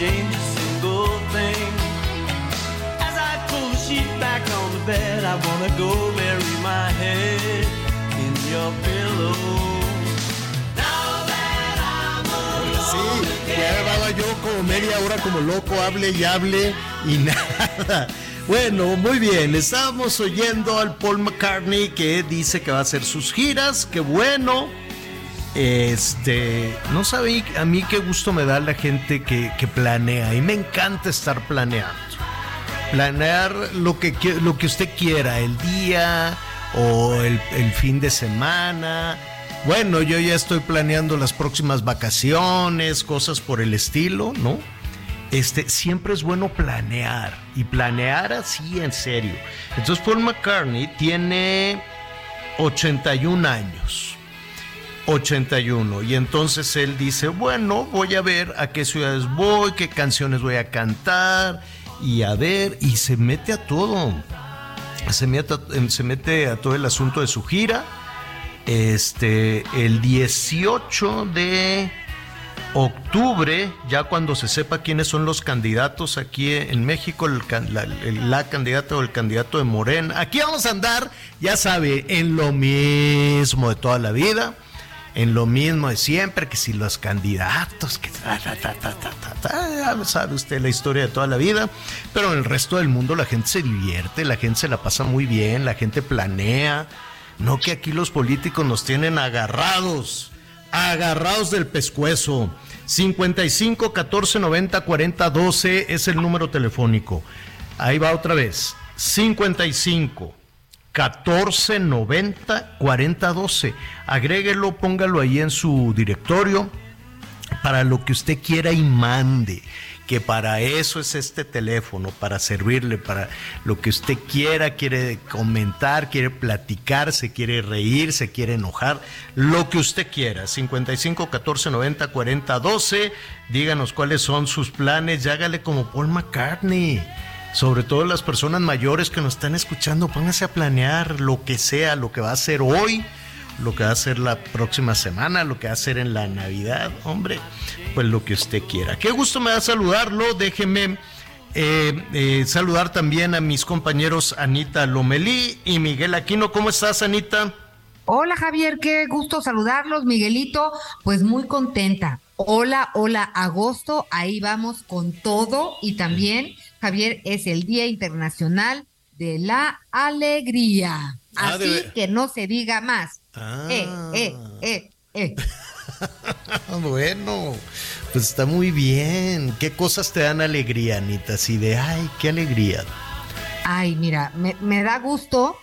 change a single thing. As I pull the sheet back on the bed, I wanna go bury my head in your pillow. Now that I'm Sí, ya again. llevaba yo como media hora como loco, hable y hable y nada. Bueno, muy bien, estábamos oyendo al Paul McCartney que dice que va a hacer sus giras, qué bueno. Este, no sabe a mí qué gusto me da la gente que, planea y me encanta estar planeando. Planear lo que, lo que usted quiera, el día o el, el fin de semana. Bueno, yo ya estoy planeando las próximas vacaciones, cosas por el estilo, ¿no? Este, siempre es bueno planear y planear así en serio. Entonces Paul McCartney tiene 81 años. 81 y entonces él dice, bueno, voy a ver a qué ciudades voy, qué canciones voy a cantar y a ver, y se mete a todo, se mete, a- se mete a todo el asunto de su gira. Este, el 18 de octubre, ya cuando se sepa quiénes son los candidatos aquí en México, la candidata o el candidato de Morena. Aquí vamos a andar, ya sabe, en lo mismo de toda la vida, en lo mismo de siempre, que si los candidatos, que ya sabe usted la historia de toda la vida, pero en el resto del mundo la gente se divierte, la gente se la pasa muy bien, la gente planea, no que aquí los políticos nos tienen agarrados agarrados del pescuezo. 55 14 90 40 12 es el número telefónico. Ahí va otra vez. 55 14 90 40 12. Agréguelo, póngalo ahí en su directorio para lo que usted quiera y mande. Que para eso es este teléfono, para servirle, para lo que usted quiera, quiere comentar, quiere platicar, se quiere reír, se quiere enojar, lo que usted quiera. 55 14 90 40 12. Díganos cuáles son sus planes y hágale como Paul McCartney. Sobre todo las personas mayores que nos están escuchando, pónganse a planear lo que sea, lo que va a hacer hoy, lo que va a hacer la próxima semana, lo que va a hacer en la Navidad, hombre, pues lo que usted quiera. Qué gusto me da saludarlo, déjeme eh, eh, saludar también a mis compañeros Anita Lomelí y Miguel Aquino. ¿Cómo estás, Anita? Hola Javier, qué gusto saludarlos, Miguelito, pues muy contenta. Hola, hola, agosto, ahí vamos con todo y también, Javier, es el Día Internacional de la Alegría. Ah, Así que no se diga más. Ah. Eh, eh, eh, eh. bueno, pues está muy bien. ¿Qué cosas te dan alegría, Anita? Así de, ay, qué alegría. Ay, mira, me, me da gusto.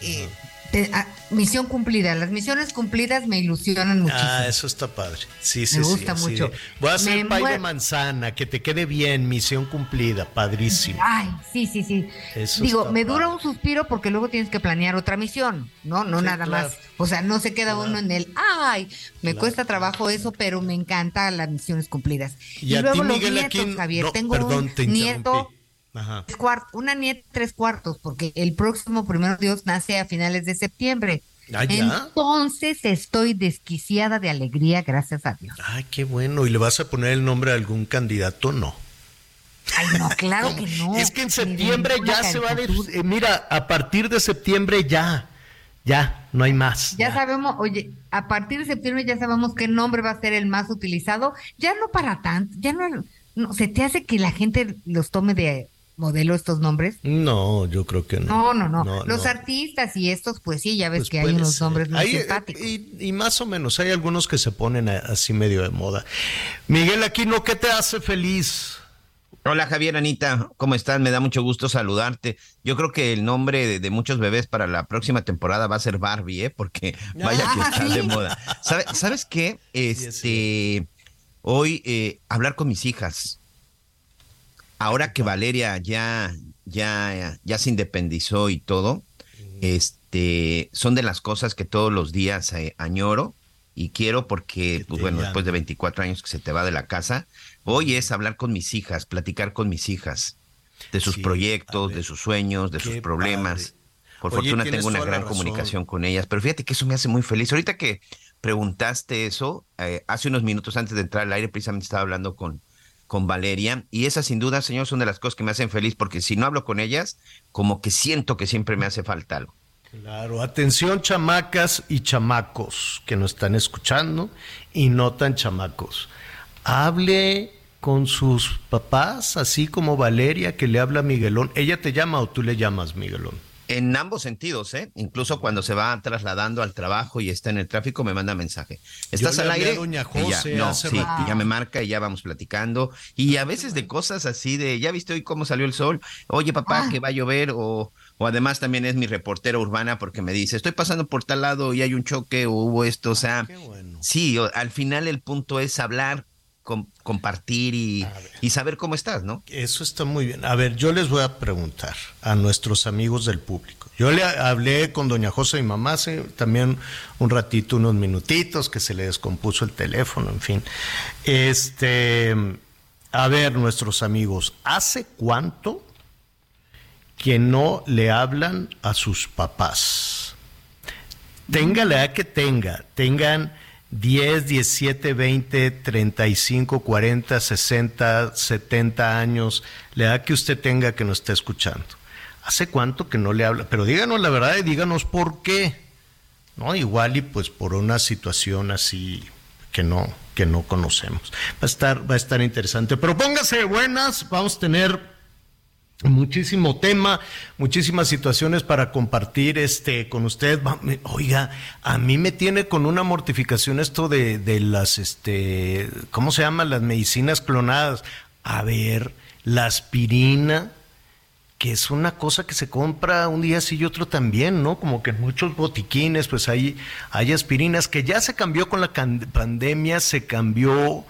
eh, te- ah, misión cumplida. Las misiones cumplidas me ilusionan muchísimo. Ah, eso está padre. Sí, sí, Me sí, gusta mucho. Voy a hacer pay de manzana, que te quede bien, misión cumplida, padrísimo. Ay, sí, sí, sí. Eso Digo, me dura un suspiro porque luego tienes que planear otra misión, ¿no? No Sí, nada claro. más. O sea, no se queda uno en el, ay, me Claro, cuesta trabajo eso, pero me encanta las misiones cumplidas. Y a ti, luego los nietos, Javier. no, Tengo perdón, un te nieto. Ajá. una nieta tres cuartos, porque el próximo primero Dios nace a finales de septiembre. Ah. Entonces estoy desquiciada de alegría, gracias a Dios. Ay, qué bueno. ¿Y le vas a poner el nombre de algún candidato? No. Ay, no, claro que no. Es que en septiembre ya se va a... caricatura. eh, mira, a partir de septiembre ya, ya, no hay más. Ya sabemos, oye, a partir de septiembre ya sabemos qué nombre va a ser el más utilizado. Ya no para tanto, ya no, no ¿se te hace que la gente los tome de modelo estos nombres? No, yo creo que no. No, no, no. los no. artistas y estos, pues sí, ya ves Pues que hay unos ser. nombres muy Hay, eh, simpáticos. Y, y más o menos, hay algunos que se ponen así medio de moda. Miguel Aquino, ¿qué te hace feliz? Hola Javier, Anita, ¿cómo estás? Me da mucho gusto saludarte. Yo creo que el nombre de, de muchos bebés para la próxima temporada va a ser Barbie, ¿eh? Porque vaya que está de moda. ¿Sabe- ¿Sabes qué? Este, hoy eh, hablar con mis hijas. Ahora que Valeria ya, ya, ya se independizó y todo, este, son de las cosas que todos los días eh, añoro y quiero porque, pues bueno, después de 24 años que se te va de la casa, hoy es hablar con mis hijas, platicar con mis hijas de sus Sí, proyectos, de sus sueños, de Qué sus problemas. padre. Por Oye, fortuna tengo una gran comunicación con ellas, pero fíjate que eso me hace muy feliz. Ahorita que preguntaste eso, eh, hace unos minutos antes de entrar al aire, precisamente estaba hablando con, con Valeria, y esas sin duda, señor, son de las cosas que me hacen feliz, porque si no hablo con ellas, como que siento que siempre me hace falta algo. Claro, atención chamacas y chamacos que nos están escuchando y no tan chamacos. Hable con sus papás, así como Valeria que le habla a Miguelón. ¿Ella te llama o tú le llamas Miguelón? En ambos sentidos, ¿eh? Incluso cuando se va trasladando al trabajo y está en el tráfico, me manda mensaje. ¿Estás le al aire? a doña Y ya, no, hace sí, y ya me marca y ya vamos platicando. Y a veces de cosas así de, ¿ya viste hoy cómo salió el sol? Oye, papá, Ah. que va a llover. O, o además también es mi reportera urbana porque me dice, estoy pasando por tal lado y hay un choque o hubo esto. O sea, Qué bueno. sí, al final el punto es hablar, com- compartir y, y saber cómo estás, ¿no? Eso está muy bien. A ver, yo les voy a preguntar a nuestros amigos del público. Yo le hablé con doña José y mamá hace también un ratito, unos minutitos, que se le descompuso el teléfono, en fin. Este, a ver, nuestros amigos, ¿hace cuánto que no le hablan a sus papás? Tenga la edad que tenga, tengan 10, 17, 20, 35, 40, 60, 70 años, la edad que usted tenga que nos esté escuchando. ¿Hace cuánto que no le habla? Pero díganos la verdad y díganos por qué. ¿No? Igual y pues por una situación así que no, que no conocemos. Va a estar, va a estar interesante. Pero póngase buenas, vamos a tener muchísimo tema, muchísimas situaciones para compartir este con usted. Oiga, a mí me tiene con una mortificación esto de, de las este, ¿cómo se llaman? Las medicinas clonadas. A ver, la aspirina, que es una cosa que se compra un día sí y otro también, ¿no? Como que en muchos botiquines, pues hay, hay aspirinas que ya se cambió con la pandemia, se cambió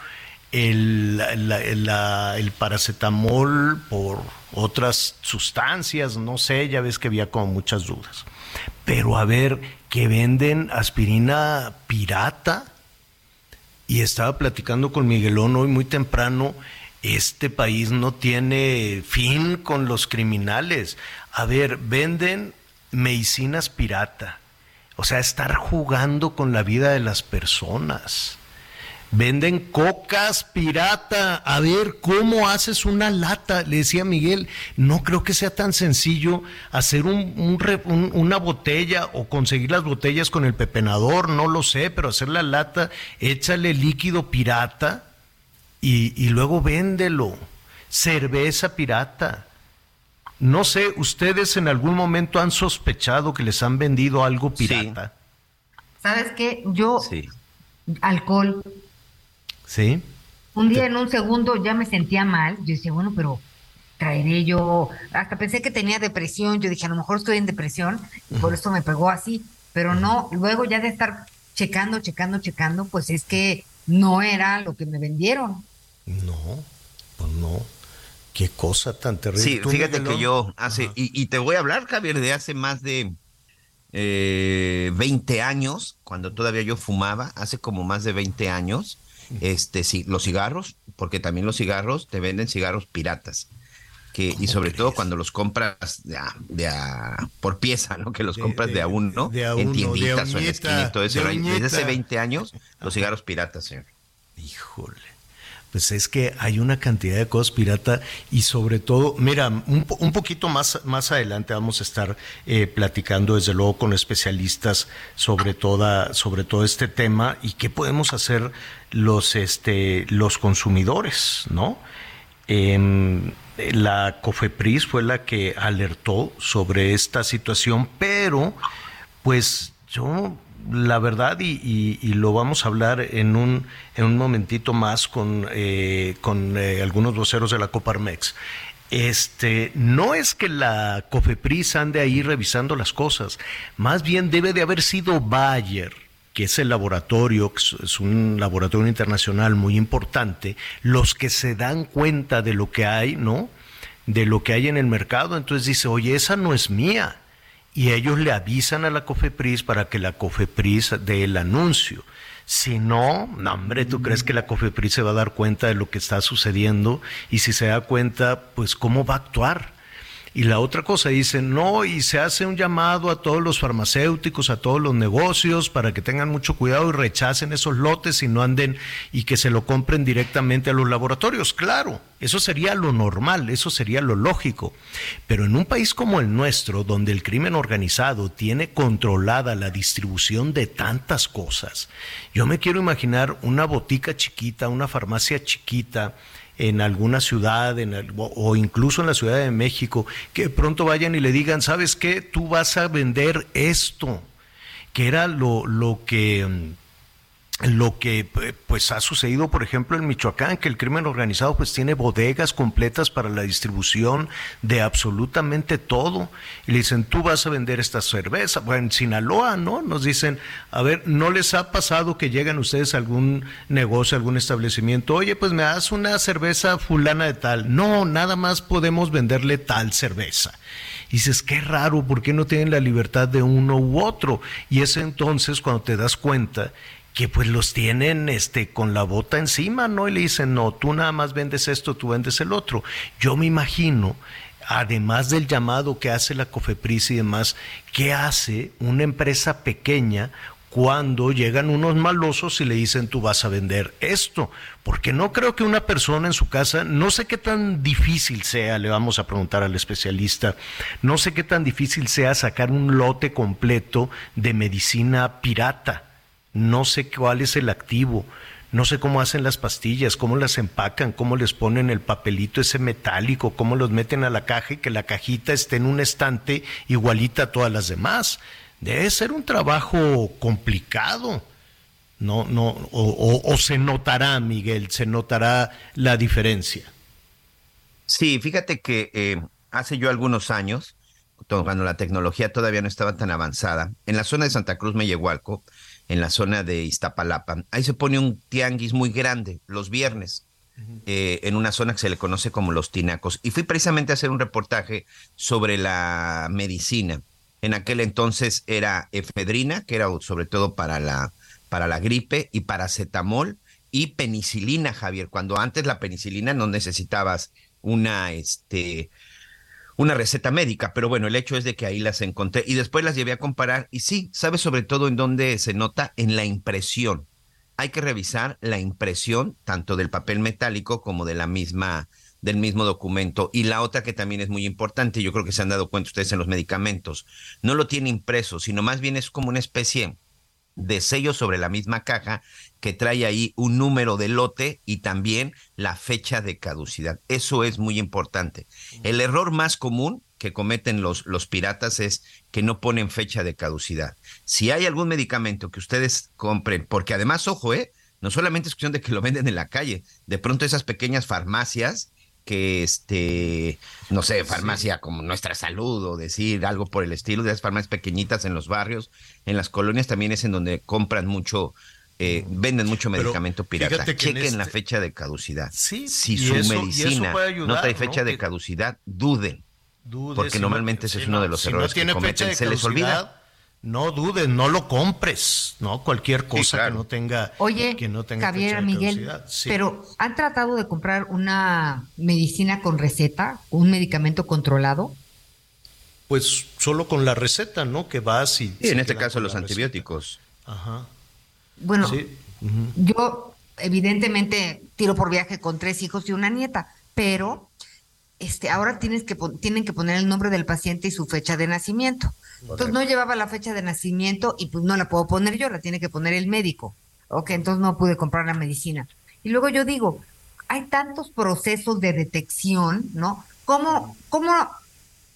el, el paracetamol por otras sustancias, no sé, ya ves que había como muchas dudas. Pero a ver, que venden aspirina pirata. Y estaba platicando con Miguelón hoy muy temprano, este país no tiene fin con los criminales. A ver, venden medicinas pirata. O sea, estar jugando con la vida de las personas. Venden cocas pirata. A ver, ¿cómo haces una lata? Le decía Miguel, no creo que sea tan sencillo hacer un, un re- un- una botella o conseguir las botellas con el pepenador, no lo sé, pero hacer la lata, échale líquido pirata y, y luego véndelo. Cerveza pirata. No sé, ¿ustedes en algún momento han sospechado que les han vendido algo Sí. pirata? ¿Sabes qué? Yo, Sí. alcohol, ¿Sí? un día en un segundo ya me sentía mal. Yo decía, bueno, pero traeré yo. Hasta pensé que tenía depresión. Yo dije, a lo mejor estoy en depresión y por eso me pegó así. Pero no, luego ya de estar checando, checando, checando, pues es que no era lo que me vendieron. No, pues no. Qué cosa tan terrible. Sí, ¿Tú, fíjate que yo hace, y, y te voy a hablar, Javier, de hace más de eh, 20 años, cuando todavía yo fumaba, hace como más de 20 años, este, sí, los cigarros, porque también los cigarros te venden cigarros piratas. Que, y sobre todo cuando los compras de a- de a- por pieza, ¿no? Que los De- compras de, a uno, de a en uno, de tienditas o en la uñita, esquina y todo eso. de Desde hace uñita. 20 años, los cigarros piratas, señor. Híjole. Pues es que hay una cantidad de cosas pirata y sobre todo, mira, un, poquito más, más adelante vamos a estar eh, platicando desde luego con especialistas sobre, toda, sobre todo este tema y qué podemos hacer los, este, los consumidores, ¿no? Em, la COFEPRIS fue la que alertó sobre esta situación, pero pues yo la verdad, y, lo vamos a hablar en un, en un momentito más con, eh, con eh, algunos voceros de la Coparmex. Este, no es que la COFEPRIS ande ahí revisando las cosas, más bien debe de haber sido Bayer, que es el laboratorio, es un laboratorio internacional muy importante, los que se dan cuenta de lo que hay, ¿no? De lo que hay en el mercado. Entonces dice, oye, esa no es mía y ellos le avisan a la COFEPRIS para que la COFEPRIS dé el anuncio. Si no, no, hombre, ¿tú crees que la COFEPRIS se va a dar cuenta de lo que está sucediendo? Y si se da cuenta, pues ¿cómo va a actuar? Y la otra cosa dice, no, y se hace un llamado a todos los farmacéuticos, a todos los negocios, para que tengan mucho cuidado y rechacen esos lotes y no anden y que se lo compren directamente a los laboratorios. Claro, eso sería lo normal, eso sería lo lógico. Pero en un país como el nuestro, donde el crimen organizado tiene controlada la distribución de tantas cosas, yo me quiero imaginar una botica chiquita, una farmacia chiquita, en alguna ciudad en o incluso en la Ciudad de México, que pronto vayan y le digan, ¿sabes qué? Tú vas a vender esto, que era lo, lo que lo que pues ha sucedido por ejemplo en Michoacán que el crimen organizado pues tiene bodegas completas para la distribución de absolutamente todo. Y le dicen tú vas a vender esta cerveza bueno en Sinaloa no nos dicen a ver no les ha pasado que llegan ustedes a algún negocio algún establecimiento oye pues me das una cerveza fulana de tal no nada más podemos venderle tal cerveza. Y dices, qué raro, ¿por qué no tienen la libertad de uno u otro? Y es entonces cuando te das cuenta que pues los tienen este con la bota encima, ¿no? Y le dicen, "No, tú nada más vendes esto, tú vendes el otro." Yo me imagino además del llamado que hace la COFEPRIS y demás, ¿qué hace una empresa pequeña cuando llegan unos malosos y le dicen tú vas a vender esto? Porque no creo que una persona en su casa, no sé qué tan difícil sea, le vamos a preguntar al especialista, no sé qué tan difícil sea sacar un lote completo de medicina pirata no sé cuál es el activo, no sé cómo hacen las pastillas, cómo las empacan, cómo les ponen el papelito ese metálico, cómo los meten a la caja y que la cajita esté en un estante igualita a todas las demás. Debe ser un trabajo complicado. No, no, o, se notará, Miguel, se notará la diferencia. Sí, fíjate que eh, hace yo algunos años, cuando la tecnología todavía no estaba tan avanzada, en la zona de Santa Cruz Mellehualco, en la zona de Iztapalapa. Ahí se pone un tianguis muy grande los viernes. Eh, en una zona que se le conoce como los tinacos. Y fui precisamente a hacer un reportaje sobre la medicina. En aquel entonces era efedrina, que era sobre todo para la, para la gripe, y paracetamol y penicilina, Javier, cuando antes la penicilina no necesitabas una, este, una receta médica, pero bueno, el hecho es de que ahí las encontré y después las llevé a comparar y sí, sabes sobre todo en dónde se nota en la impresión. Hay que revisar la impresión tanto del papel metálico como de la misma del mismo documento. Y la otra que también es muy importante, yo creo que se han dado cuenta ustedes en los medicamentos, no lo tiene impreso, sino más bien es como una especie de sello sobre la misma caja que trae ahí un número de lote y también la fecha de caducidad. Eso es muy importante. El error más común que cometen los, los piratas es que no ponen fecha de caducidad. Si hay algún medicamento que ustedes compren, porque además, ojo, ¿eh? no solamente es cuestión de que lo venden en la calle, de pronto esas pequeñas farmacias que este, no sé, farmacia como Nuestra Salud o decir algo por el estilo, de las farmacias pequeñitas en los barrios, en las colonias también es en donde compran mucho, eh, venden mucho medicamento pirata. Chequen la este fecha de caducidad. si su medicina no trae fecha de caducidad, duden. porque normalmente ese es uno de los errores que cometen. Se les olvida no dudes, no lo compres, ¿no? Cualquier cosa que no tenga Oye, que no tenga Javier, Miguel, pero ¿han tratado de comprar una medicina con receta, un medicamento controlado? Pues solo con la receta, ¿no? Que vas y... Sí, en este caso los antibióticos. Ajá. Bueno, yo evidentemente tiro por viaje con tres hijos y una nieta, pero este, ahora tienes que tienen que poner el nombre del paciente y su fecha de nacimiento. Entonces no llevaba la fecha de nacimiento y pues no la puedo poner yo, la tiene que poner el médico. Ok, entonces no pude comprar la medicina. Y luego yo digo, hay tantos procesos de detección, ¿no? ¿Cómo, cómo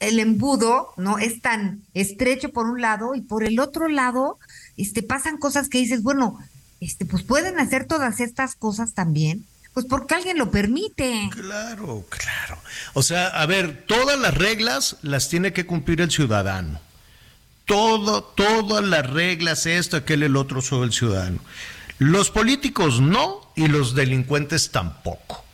el embudo, ¿no? Es tan estrecho por un lado y por el otro lado, este, pasan cosas que dices, bueno, este, pues pueden hacer todas estas cosas también. Pues porque alguien lo permite. Claro, claro. O sea, a ver, todas las reglas las tiene que cumplir el ciudadano. Todo, todas las reglas, esto, aquel, el otro, sobre el ciudadano. Los políticos no y los delincuentes tampoco.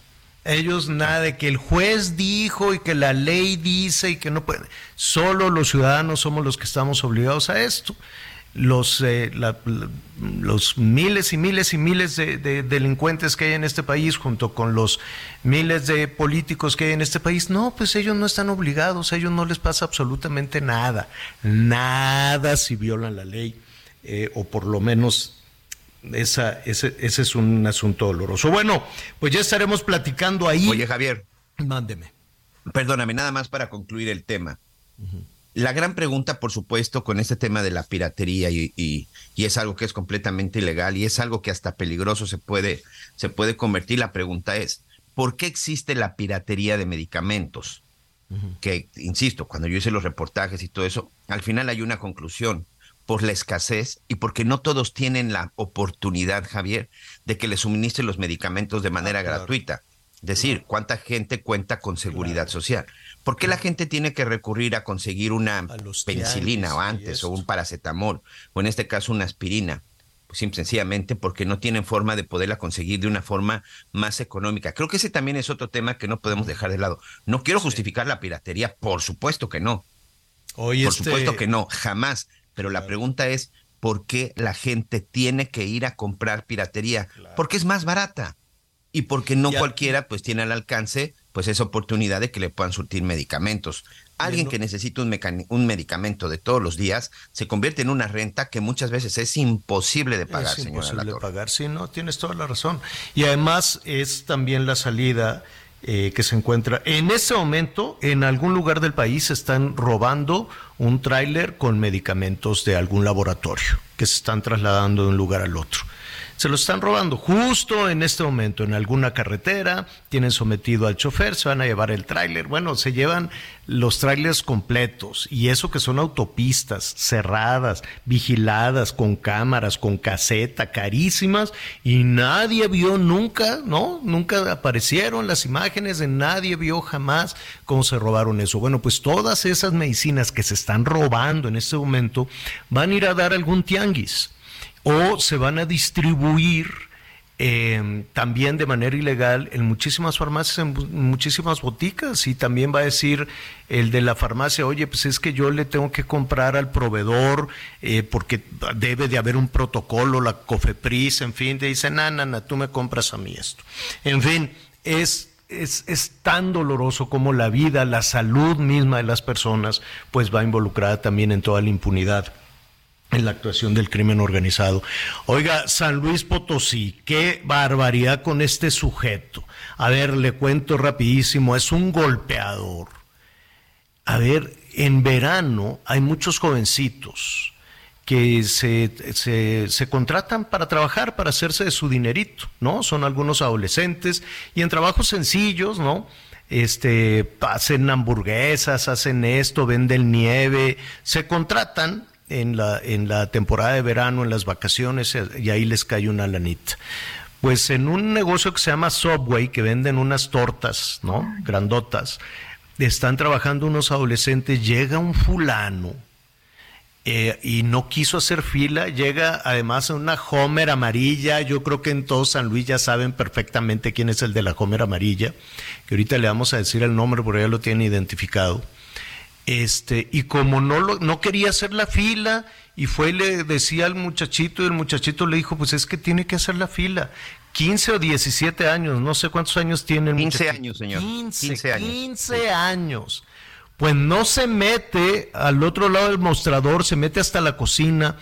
Ellos nada de que el juez dijo y que la ley dice y que no puede. Solo los ciudadanos somos los que estamos obligados a esto. Los, eh, los miles y miles y miles de, delincuentes que hay en este país, junto con los miles de políticos que hay en este país, no, pues ellos no están obligados, a ellos no les pasa absolutamente nada, nada si violan la ley, eh, o por lo menos esa, ese, ese es un asunto doloroso. Bueno, pues ya estaremos platicando ahí. Oye, Javier. Mándeme. Perdóname, nada más para concluir el tema. La gran pregunta, por supuesto, con este tema de la piratería y, y, es algo que es completamente ilegal y es algo que hasta peligroso se puede, se puede convertir. La pregunta es, ¿por qué existe la piratería de medicamentos? Que, insisto, cuando yo hice los reportajes y todo eso, al final hay una conclusión por la escasez y porque no todos tienen la oportunidad, Javier, de que les suministren los medicamentos de manera ah, gratuita. Es decir, cuánta gente cuenta con seguridad social. ¿Por qué la gente tiene que recurrir a conseguir una penicilina o antes, o un paracetamol, o en este caso una aspirina? Pues sencillamente porque no tienen forma de poderla conseguir de una forma más económica. Creo que ese también es otro tema que no podemos dejar de lado. No quiero justificar la piratería, por supuesto que no. por este supuesto que no, jamás. Pero la pregunta es, ¿por qué la gente tiene que ir a comprar piratería? Porque es más barata y porque no cualquiera pues tiene al alcance pues esa oportunidad de que le puedan surtir medicamentos. Alguien que necesita un, un, medicamento de todos los días se convierte en una renta que muchas veces es imposible de pagar, es imposible de pagar, sí, no, tienes toda la razón. Y además es también la salida eh, que se encuentra. En ese momento, en algún lugar del país están robando un tráiler con medicamentos de algún laboratorio que se están trasladando de un lugar al otro se lo están robando justo en este momento en alguna carretera, tienen sometido al chofer, se van a llevar el tráiler, bueno, se llevan los tráilers completos y eso que son autopistas cerradas, vigiladas con cámaras, con caseta, carísimas y nadie vio nunca, ¿no? Nunca aparecieron las imágenes de nadie vio jamás cómo se robaron eso. Bueno, pues todas esas medicinas que se están robando en este momento van a ir a dar algún tianguis o se van a distribuir eh, también de manera ilegal en muchísimas farmacias, en muchísimas boticas. Y también va a decir el de la farmacia, oye, pues es que yo le tengo que comprar al proveedor eh, porque debe de haber un protocolo, la COFEPRIS, en fin, te dicen, nana, tú me compras a mí esto. En fin, es, es, es tan doloroso como la vida, la salud misma de las personas, pues va involucrada también en toda la impunidad en la actuación del crimen organizado. Oiga, San Luis Potosí, qué barbaridad con este sujeto. A ver, le cuento rapidísimo, es un golpeador. A ver, en verano hay muchos jovencitos que se, se, se, contratan para trabajar, para hacerse de su dinerito, ¿no? Son algunos adolescentes y en trabajos sencillos, ¿no? Este, hacen hamburguesas, hacen esto, venden nieve, se contratan en la, en la temporada de verano, en las vacaciones, y ahí les cae una lanita. Pues en un negocio que se llama Subway, que venden unas tortas, ¿no? Grandotas, están trabajando unos adolescentes, llega un fulano eh, y no quiso hacer fila, llega además una Homer amarilla, yo creo que en todo San Luis ya saben perfectamente quién es el de la Homer amarilla, que ahorita le vamos a decir el nombre porque ya lo tienen identificado este, y como no, lo, no quería hacer la fila, y fue y le decía al muchachito, y el muchachito le dijo, pues es que tiene que hacer la fila. 15 o 17 años, no sé cuántos años tiene el 15 años, señor. 15, años. 15 años. Pues no se mete al otro lado del mostrador, se mete hasta la cocina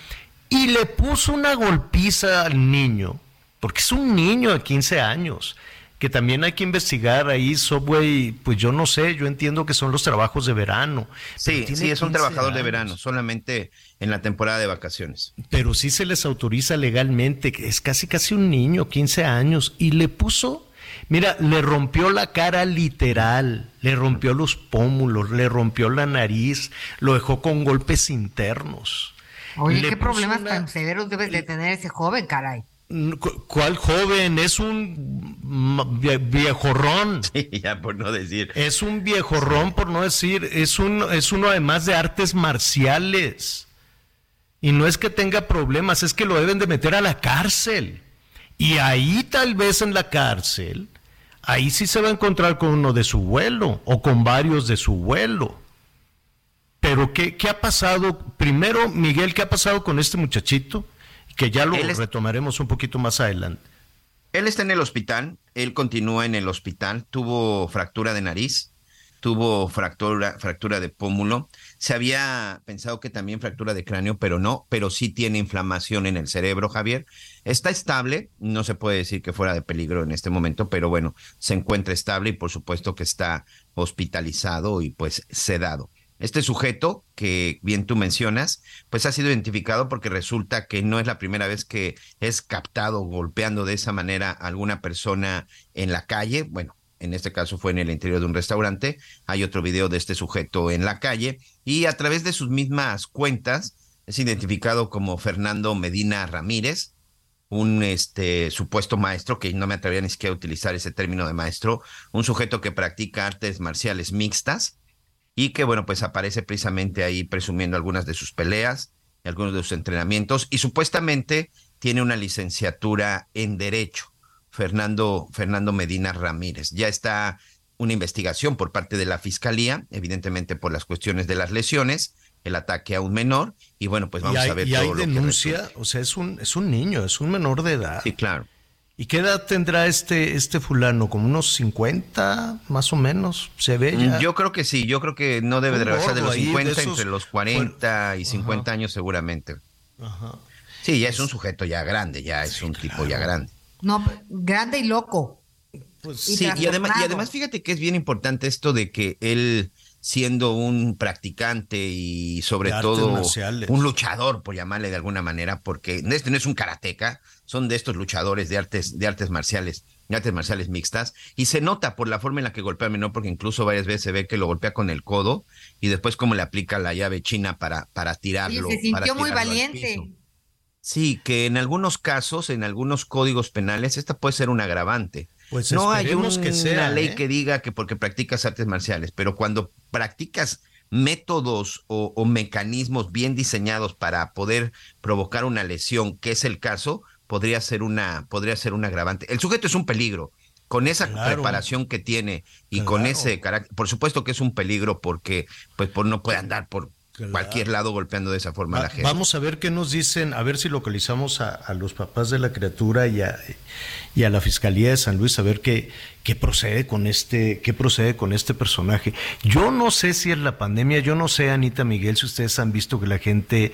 y le puso una golpiza al niño porque es un niño de 15 años que también hay que investigar ahí, Subway, pues yo no sé, yo entiendo que son los trabajos de verano. Sí, sí, es un trabajador de verano, solamente en la temporada de vacaciones. Pero sí se les autoriza legalmente, es casi casi un niño, 15 años, y le puso, mira, le rompió la cara literal, le rompió los pómulos, le rompió la nariz, lo dejó con golpes internos. Oye, Le ¿qué problemas una- tan severos debes de tener ese joven, caray? Cu- ¿Cuál joven? Es un viejorrón. Sí, ya por no decir. Es un viejorrón, por no decir, es, un, es uno además de artes marciales. Y no es que tenga problemas, es que lo deben de meter a la cárcel. Y ahí tal vez en la cárcel, ahí sí se va a encontrar con uno de su vuelo o con varios de su vuelo. Pero ¿qué, qué ha pasado? Primero, Miguel, ¿qué ha pasado con este muchachito? Que ya lo es- retomaremos un poquito más adelante. Él está en el hospital, él continúa en el hospital, tuvo fractura de nariz, tuvo fractura, fractura de pómulo, se había pensado que también fractura de cráneo, pero no, pero sí tiene inflamación en el cerebro, Javier. Está estable, no se puede decir que fuera de peligro en este momento, pero bueno, se encuentra estable y por supuesto que está hospitalizado y pues sedado. Este sujeto, que bien tú mencionas, pues ha sido identificado porque resulta que no es la primera vez que es captado golpeando de esa manera a alguna persona en la calle. Bueno, en este caso fue en el interior de un restaurante. Hay otro video de este sujeto en la calle y a través de sus mismas cuentas es identificado como Fernando Medina Ramírez, un este supuesto maestro, que no me atrevería ni siquiera a utilizar ese término de maestro, un sujeto que practica artes marciales mixtas y que, bueno, pues aparece precisamente ahí presumiendo algunas de sus peleas, y algunos de sus entrenamientos, y supuestamente tiene una licenciatura en Derecho, Fernando, Fernando Medina Ramírez. Ya está una investigación por parte de la Fiscalía, evidentemente por las cuestiones de las lesiones, el ataque a un menor, y bueno, pues vamos hay, a ver y todo hay lo que denuncia, resulte. o sea, es un, es un niño, es un menor de edad. Sí, claro. ¿Y qué edad tendrá este, este fulano? ¿Como unos 50, más o menos? ¿Se ve ya? Yo creo que sí, yo creo que no debe de rebasar de los ahí, de 50, esos- entre los 40 y 50 años seguramente. Ajá. Sí, ya es un sujeto ya grande, ya es un tipo ya grande. No, grande y loco. Pues Y Sí, y además, y además fíjate que es bien importante esto de que él, siendo un practicante y sobre todo marciales. un luchador, por llamarle de alguna manera, porque este no es un karateca, son de estos luchadores de artes, de artes marciales, de artes marciales mixtas, y se nota por la forma en la que golpea al menor, porque incluso varias veces se ve que lo golpea con el codo y después cómo le aplica la llave china para, para tirarlo. se para sintió muy valiente. Sí, que en algunos casos, en algunos códigos penales, esta puede ser un agravante. Pues no hay una que sea, ley ¿eh? que diga que porque practicas artes marciales, pero cuando practicas métodos o, o mecanismos bien diseñados para poder provocar una lesión, que es el caso, podría ser una, podría ser un agravante. El sujeto es un peligro. Con esa Claro. preparación que tiene y con ese carácter, por supuesto que es un peligro porque pues por no puede andar por Claro. cualquier lado golpeando de esa forma a la gente. vamos a ver qué nos dicen, a ver si localizamos a, a los papás de la criatura y a, y a la Fiscalía de San Luis, a ver qué, qué procede con este, qué procede con este personaje. Yo no sé si es la pandemia, yo no sé, Anita Miguel, si ustedes han visto que la gente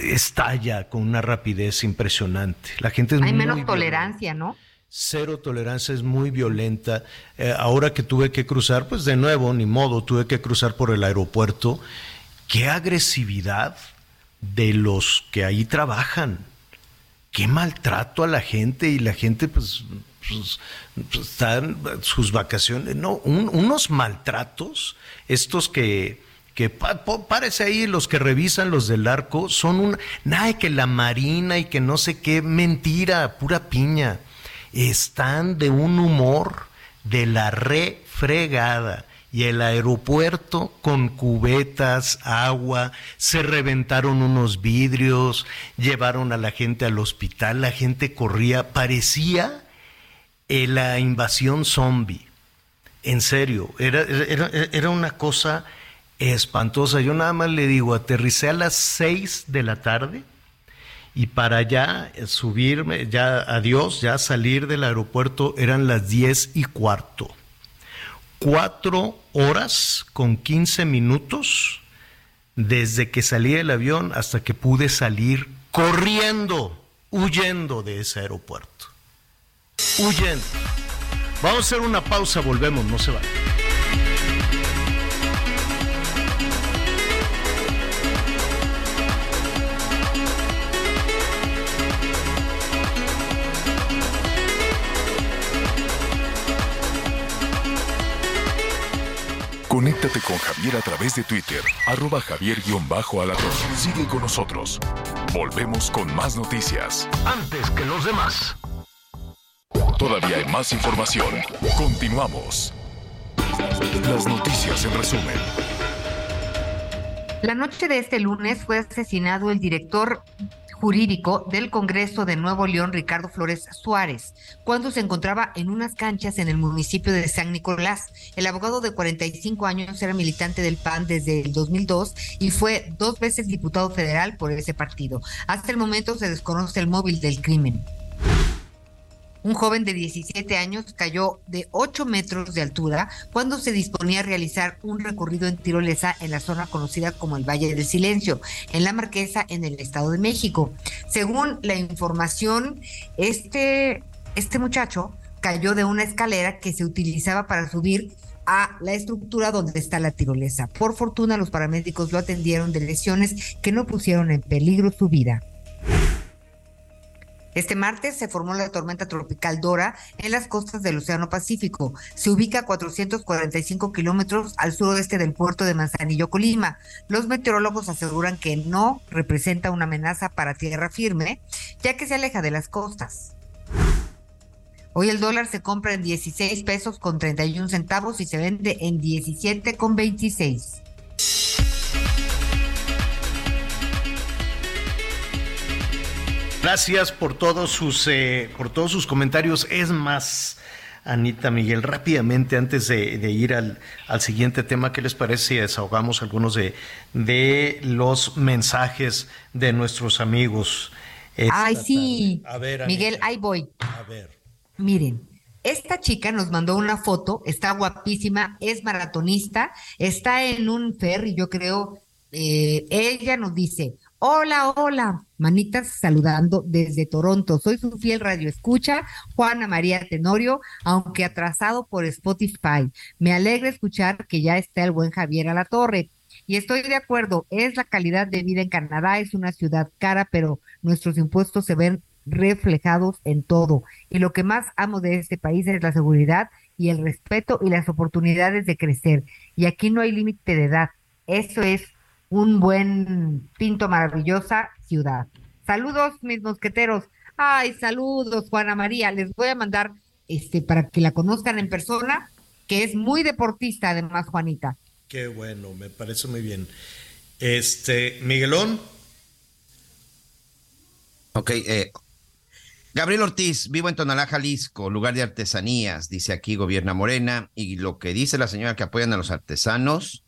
estalla con una rapidez impresionante. La gente es Hay muy menos violenta. tolerancia, ¿no? Cero tolerancia es muy violenta. Eh, ahora que tuve que cruzar, pues de nuevo, ni modo, tuve que cruzar por el aeropuerto. Qué agresividad de los que ahí trabajan. Qué maltrato a la gente y la gente, pues, pues, pues, están sus vacaciones. No, un- unos maltratos, estos que, que pa- po- párese ahí, los que revisan los del arco, son un. Nada que la marina y que no sé qué, mentira, pura piña. Están de un humor de la refregada. Y el aeropuerto con cubetas, agua, se reventaron unos vidrios, llevaron a la gente al hospital, la gente corría, parecía eh, la invasión zombie. En serio, era, era, era una cosa espantosa. Yo nada más le digo, aterricé a las 6 de la tarde y para ya eh, subirme, ya adiós, ya salir del aeropuerto eran las 10 y cuarto. Cuatro horas con 15 minutos desde que salí del avión hasta que pude salir corriendo, huyendo de ese aeropuerto. Huyen. Vamos a hacer una pausa, volvemos, no se va. Conéctate con Javier a través de Twitter, arroba javier-alatón. Sigue con nosotros. Volvemos con más noticias. Antes que los demás. Todavía hay más información. Continuamos. Las noticias en resumen. La noche de este lunes fue asesinado el director jurídico del Congreso de Nuevo León, Ricardo Flores Suárez, cuando se encontraba en unas canchas en el municipio de San Nicolás. El abogado de 45 años era militante del PAN desde el 2002 y fue dos veces diputado federal por ese partido. Hasta el momento se desconoce el móvil del crimen. Un joven de 17 años cayó de 8 metros de altura cuando se disponía a realizar un recorrido en tirolesa en la zona conocida como el Valle del Silencio, en la Marquesa, en el Estado de México. Según la información, este, este muchacho cayó de una escalera que se utilizaba para subir a la estructura donde está la tirolesa. Por fortuna, los paramédicos lo atendieron de lesiones que no pusieron en peligro su vida. Este martes se formó la tormenta tropical Dora en las costas del Océano Pacífico. Se ubica a 445 kilómetros al suroeste del puerto de Manzanillo, Colima. Los meteorólogos aseguran que no representa una amenaza para tierra firme, ya que se aleja de las costas. Hoy el dólar se compra en 16 pesos con 31 centavos y se vende en 17 con 26. Gracias por todos sus eh, por todos sus comentarios. Es más, Anita Miguel, rápidamente antes de, ir al, al, siguiente tema, ¿qué les parece si desahogamos algunos de, de los mensajes de nuestros amigos? Ay, sí. A ver, Miguel, ahí voy. A ver. Miren, esta chica nos mandó una foto, está guapísima, es maratonista, está en un ferry, yo creo. Eh, ella nos dice, Hola, hola, manitas saludando desde Toronto. Soy su fiel radio escucha, Juana María Tenorio, aunque atrasado por Spotify. Me alegra escuchar que ya está el buen Javier a la torre. Y estoy de acuerdo, es la calidad de vida en Canadá, es una ciudad cara, pero nuestros impuestos se ven reflejados en todo. Y lo que más amo de este país es la seguridad y el respeto y las oportunidades de crecer. Y aquí no hay límite de edad. Eso es un buen pinto maravillosa ciudad. Saludos, mis mosqueteros. Ay, saludos, Juana María. Les voy a mandar este para que la conozcan en persona, que es muy deportista, además, Juanita. Qué bueno, me parece muy bien. Este, Miguelón. Ok, eh, Gabriel Ortiz, vivo en Tonalá, Jalisco, lugar de artesanías, dice aquí gobierna Morena, y lo que dice la señora que apoyan a los artesanos,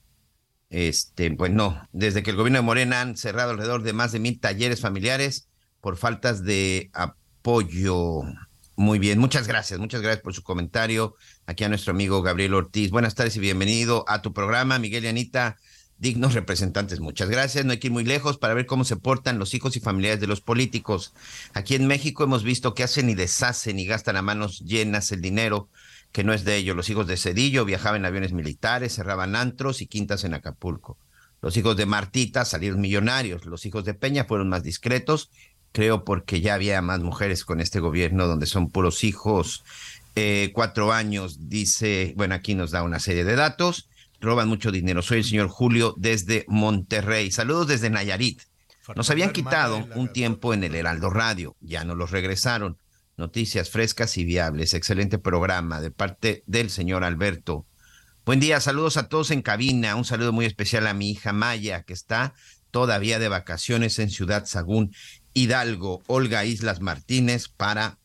este, pues no, desde que el gobierno de Morena han cerrado alrededor de más de mil talleres familiares por faltas de apoyo. Muy bien, muchas gracias, muchas gracias por su comentario. Aquí a nuestro amigo Gabriel Ortiz. Buenas tardes y bienvenido a tu programa, Miguel y Anita, dignos representantes. Muchas gracias. No hay que ir muy lejos para ver cómo se portan los hijos y familiares de los políticos. Aquí en México hemos visto que hacen y deshacen y gastan a manos llenas el dinero que no es de ellos. Los hijos de Cedillo viajaban en aviones militares, cerraban antros y quintas en Acapulco. Los hijos de Martita salieron millonarios. Los hijos de Peña fueron más discretos, creo porque ya había más mujeres con este gobierno donde son puros hijos. Eh, cuatro años, dice, bueno, aquí nos da una serie de datos. Roban mucho dinero. Soy el señor Julio desde Monterrey. Saludos desde Nayarit. Nos habían quitado un tiempo en el Heraldo Radio, ya no los regresaron. Noticias frescas y viables. Excelente programa de parte del señor Alberto. Buen día, saludos a todos en cabina. Un saludo muy especial a mi hija Maya, que está todavía de vacaciones en Ciudad Sagún, Hidalgo. Olga Islas Martínez para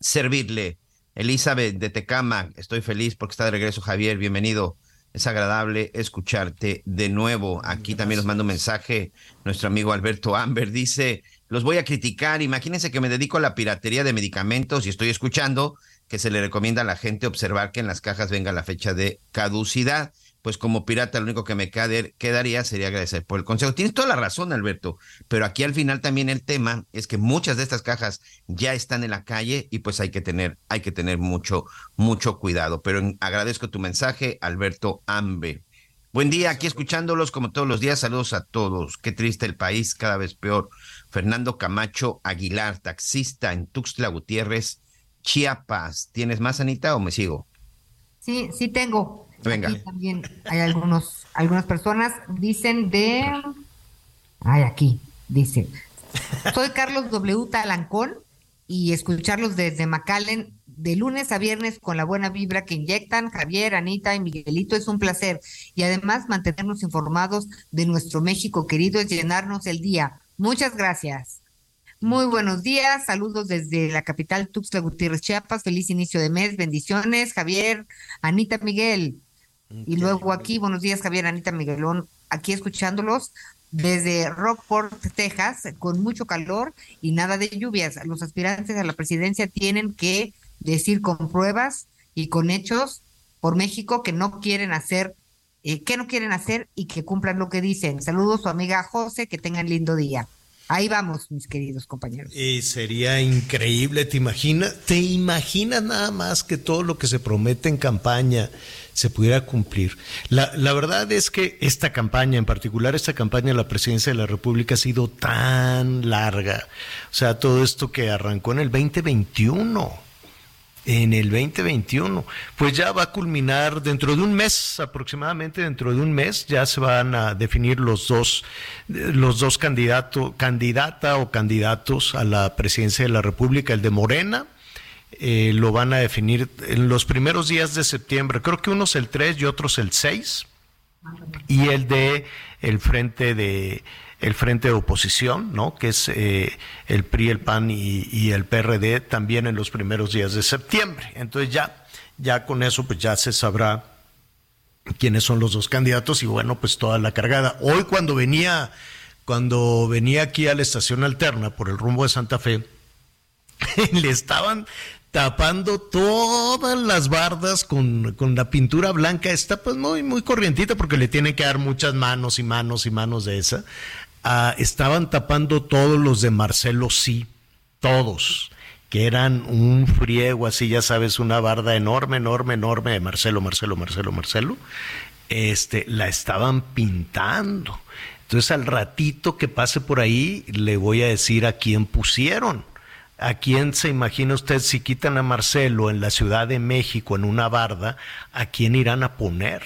servirle. Elizabeth de Tecama, estoy feliz porque está de regreso Javier, bienvenido. Es agradable escucharte de nuevo. Aquí también nos manda un mensaje nuestro amigo Alberto Amber. Dice, los voy a criticar. Imagínense que me dedico a la piratería de medicamentos y estoy escuchando que se le recomienda a la gente observar que en las cajas venga la fecha de caducidad. pues como pirata lo único que me quedaría sería agradecer por el consejo. Tienes toda la razón, Alberto, pero aquí al final también el tema es que muchas de estas cajas ya están en la calle y pues hay que tener, hay que tener mucho, mucho cuidado. Pero agradezco tu mensaje, Alberto Ambe. Buen día, aquí escuchándolos como todos los días. Saludos a todos. Qué triste el país, cada vez peor. Fernando Camacho Aguilar, taxista en Tuxtla Gutiérrez, Chiapas. ¿Tienes más, Anita, o me sigo? Sí, sí tengo. Venga. Aquí también hay algunos, algunas personas dicen de. Ay, aquí, dice. Soy Carlos W. Talancón y escucharlos desde McAllen de lunes a viernes con la buena vibra que inyectan Javier, Anita y Miguelito es un placer. Y además mantenernos informados de nuestro México querido es llenarnos el día. Muchas gracias. Muy buenos días, saludos desde la capital Tuxtla Gutiérrez, Chiapas. Feliz inicio de mes, bendiciones, Javier, Anita, Miguel. Y luego aquí, buenos días, Javier, Anita, Miguelón, aquí escuchándolos desde Rockport, Texas, con mucho calor y nada de lluvias. Los aspirantes a la presidencia tienen que decir con pruebas y con hechos por México que no quieren hacer, eh, que no quieren hacer y que cumplan lo que dicen. Saludos su amiga José, que tengan lindo día. Ahí vamos, mis queridos compañeros. Y sería increíble, ¿te imaginas? ¿Te imaginas nada más que todo lo que se promete en campaña se pudiera cumplir? La, la verdad es que esta campaña, en particular esta campaña de la presidencia de la República, ha sido tan larga. O sea, todo esto que arrancó en el 2021 en el 2021. Pues ya va a culminar dentro de un mes, aproximadamente dentro de un mes, ya se van a definir los dos, los dos candidatos, candidata o candidatos a la presidencia de la República, el de Morena. Eh, lo van a definir en los primeros días de septiembre. Creo que uno es el 3 y otros el 6. Y el de el frente de el frente de oposición, ¿no? que es eh, el PRI, el PAN y, el PRD, también en los primeros días de septiembre. Entonces ya, ya con eso pues ya se sabrá quiénes son los dos candidatos y bueno, pues toda la cargada. Hoy cuando venía, cuando venía aquí a la estación alterna por el rumbo de Santa Fe, le estaban tapando todas las bardas con, con, la pintura blanca. Está pues muy, muy corrientita porque le tiene que dar muchas manos y manos y manos de esa. Ah, estaban tapando todos los de Marcelo sí, todos, que eran un friego así, ya sabes, una barda enorme, enorme, enorme de Marcelo, Marcelo, Marcelo, Marcelo, este, la estaban pintando. Entonces al ratito que pase por ahí le voy a decir a quién pusieron. ¿A quién se imagina usted si quitan a Marcelo en la Ciudad de México en una barda? ¿A quién irán a poner?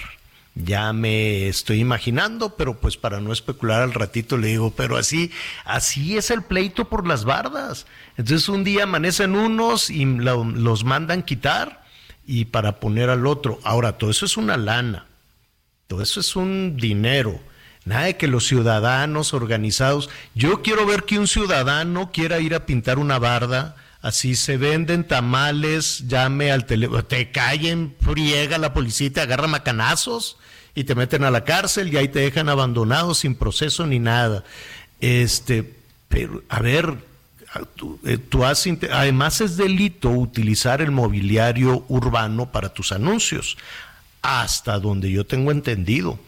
Ya me estoy imaginando, pero pues para no especular al ratito le digo, pero así, así es el pleito por las bardas. Entonces un día amanecen unos y los mandan quitar y para poner al otro. Ahora, todo eso es una lana, todo eso es un dinero. Nada de que los ciudadanos organizados, yo quiero ver que un ciudadano quiera ir a pintar una barda, así se venden tamales, llame al teléfono, te callen, friega la policía, te agarra macanazos y te meten a la cárcel y ahí te dejan abandonado sin proceso ni nada. Este, pero a ver, tú, eh, has, además es delito utilizar el mobiliario urbano para tus anuncios, hasta donde yo tengo entendido.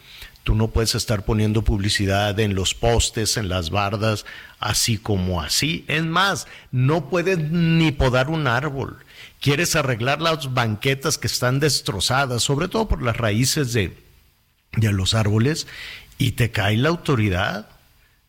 Tú no puedes estar poniendo publicidad en los postes, en las bardas, así como así. Es más, no puedes ni podar un árbol. Quieres arreglar las banquetas que están destrozadas, sobre todo por las raíces de, de los árboles, y te cae la autoridad.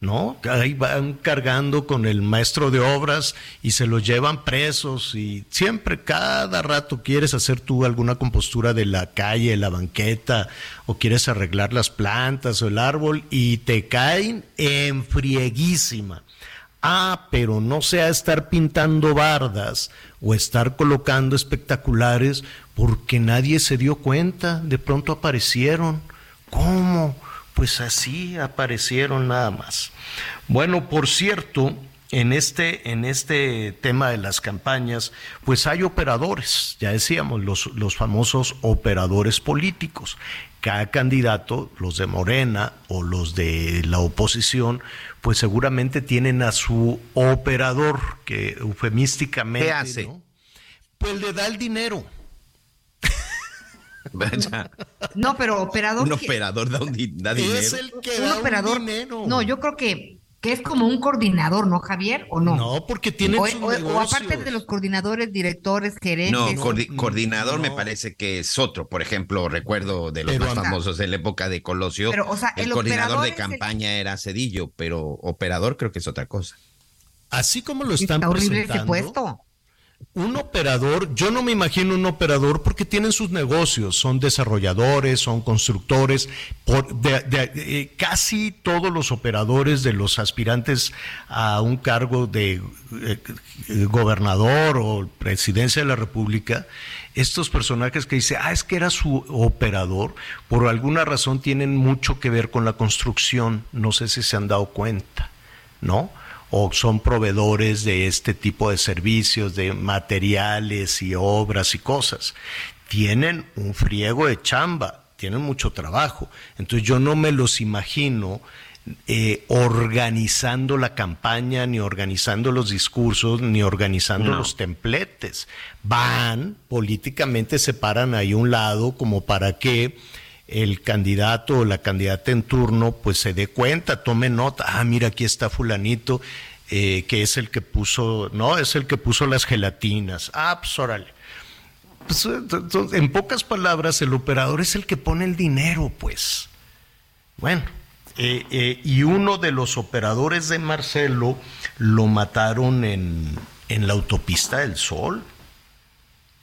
¿No? Ahí van cargando con el maestro de obras y se los llevan presos y siempre, cada rato quieres hacer tú alguna compostura de la calle, la banqueta, o quieres arreglar las plantas o el árbol y te caen en frieguísima. Ah, pero no sea estar pintando bardas o estar colocando espectaculares porque nadie se dio cuenta, de pronto aparecieron. ¿Cómo? Pues así aparecieron nada más. Bueno, por cierto, en este, en este tema de las campañas, pues hay operadores, ya decíamos, los, los famosos operadores políticos. Cada candidato, los de Morena o los de la oposición, pues seguramente tienen a su operador, que eufemísticamente. ¿Qué hace? Pues le da el dinero. Vaya, No, pero operador. un que- operador da, un di- da Es dinero. el que un da operador. un dinero. No, yo creo que, que es como un coordinador, ¿no, Javier? ¿O no? No, porque tienen o, o- o aparte de los coordinadores, directores, gerentes. No, coordi- coordinador me parece que es otro. Por ejemplo, recuerdo de los Pero más famosos de la época de Colosio. Pero, o sea, el, el coordinador de el- campaña era Cedillo, pero operador creo que es otra cosa. Así como lo están Está horrible ese puesto. Un operador, yo no me imagino un operador porque tienen sus negocios, son desarrolladores, son constructores, por, de- eh, casi todos los operadores de los aspirantes a un cargo de eh, gobernador o presidencia de la República, estos personajes que dice, ah, es que era su operador, por alguna razón tienen mucho que ver con la construcción, no sé si se han dado cuenta, ¿no? O son proveedores de este tipo de servicios, de materiales y obras y cosas. Tienen un friego de chamba, tienen mucho trabajo. Entonces yo no me los imagino eh, organizando la campaña, ni organizando los discursos, ni organizando No. los templetes. Van, políticamente se paran ahí a un lado como para que el candidato o la candidata en turno pues se dé cuenta, tome nota, ah, mira, aquí está fulanito, eh, que es el que puso, no, es el que puso las gelatinas, ah, pues órale. Pues, eh, en pocas palabras, el operador es el que pone el dinero, pues. Bueno, eh, y uno de los operadores de Marcelo lo mataron en, en la autopista del Sol.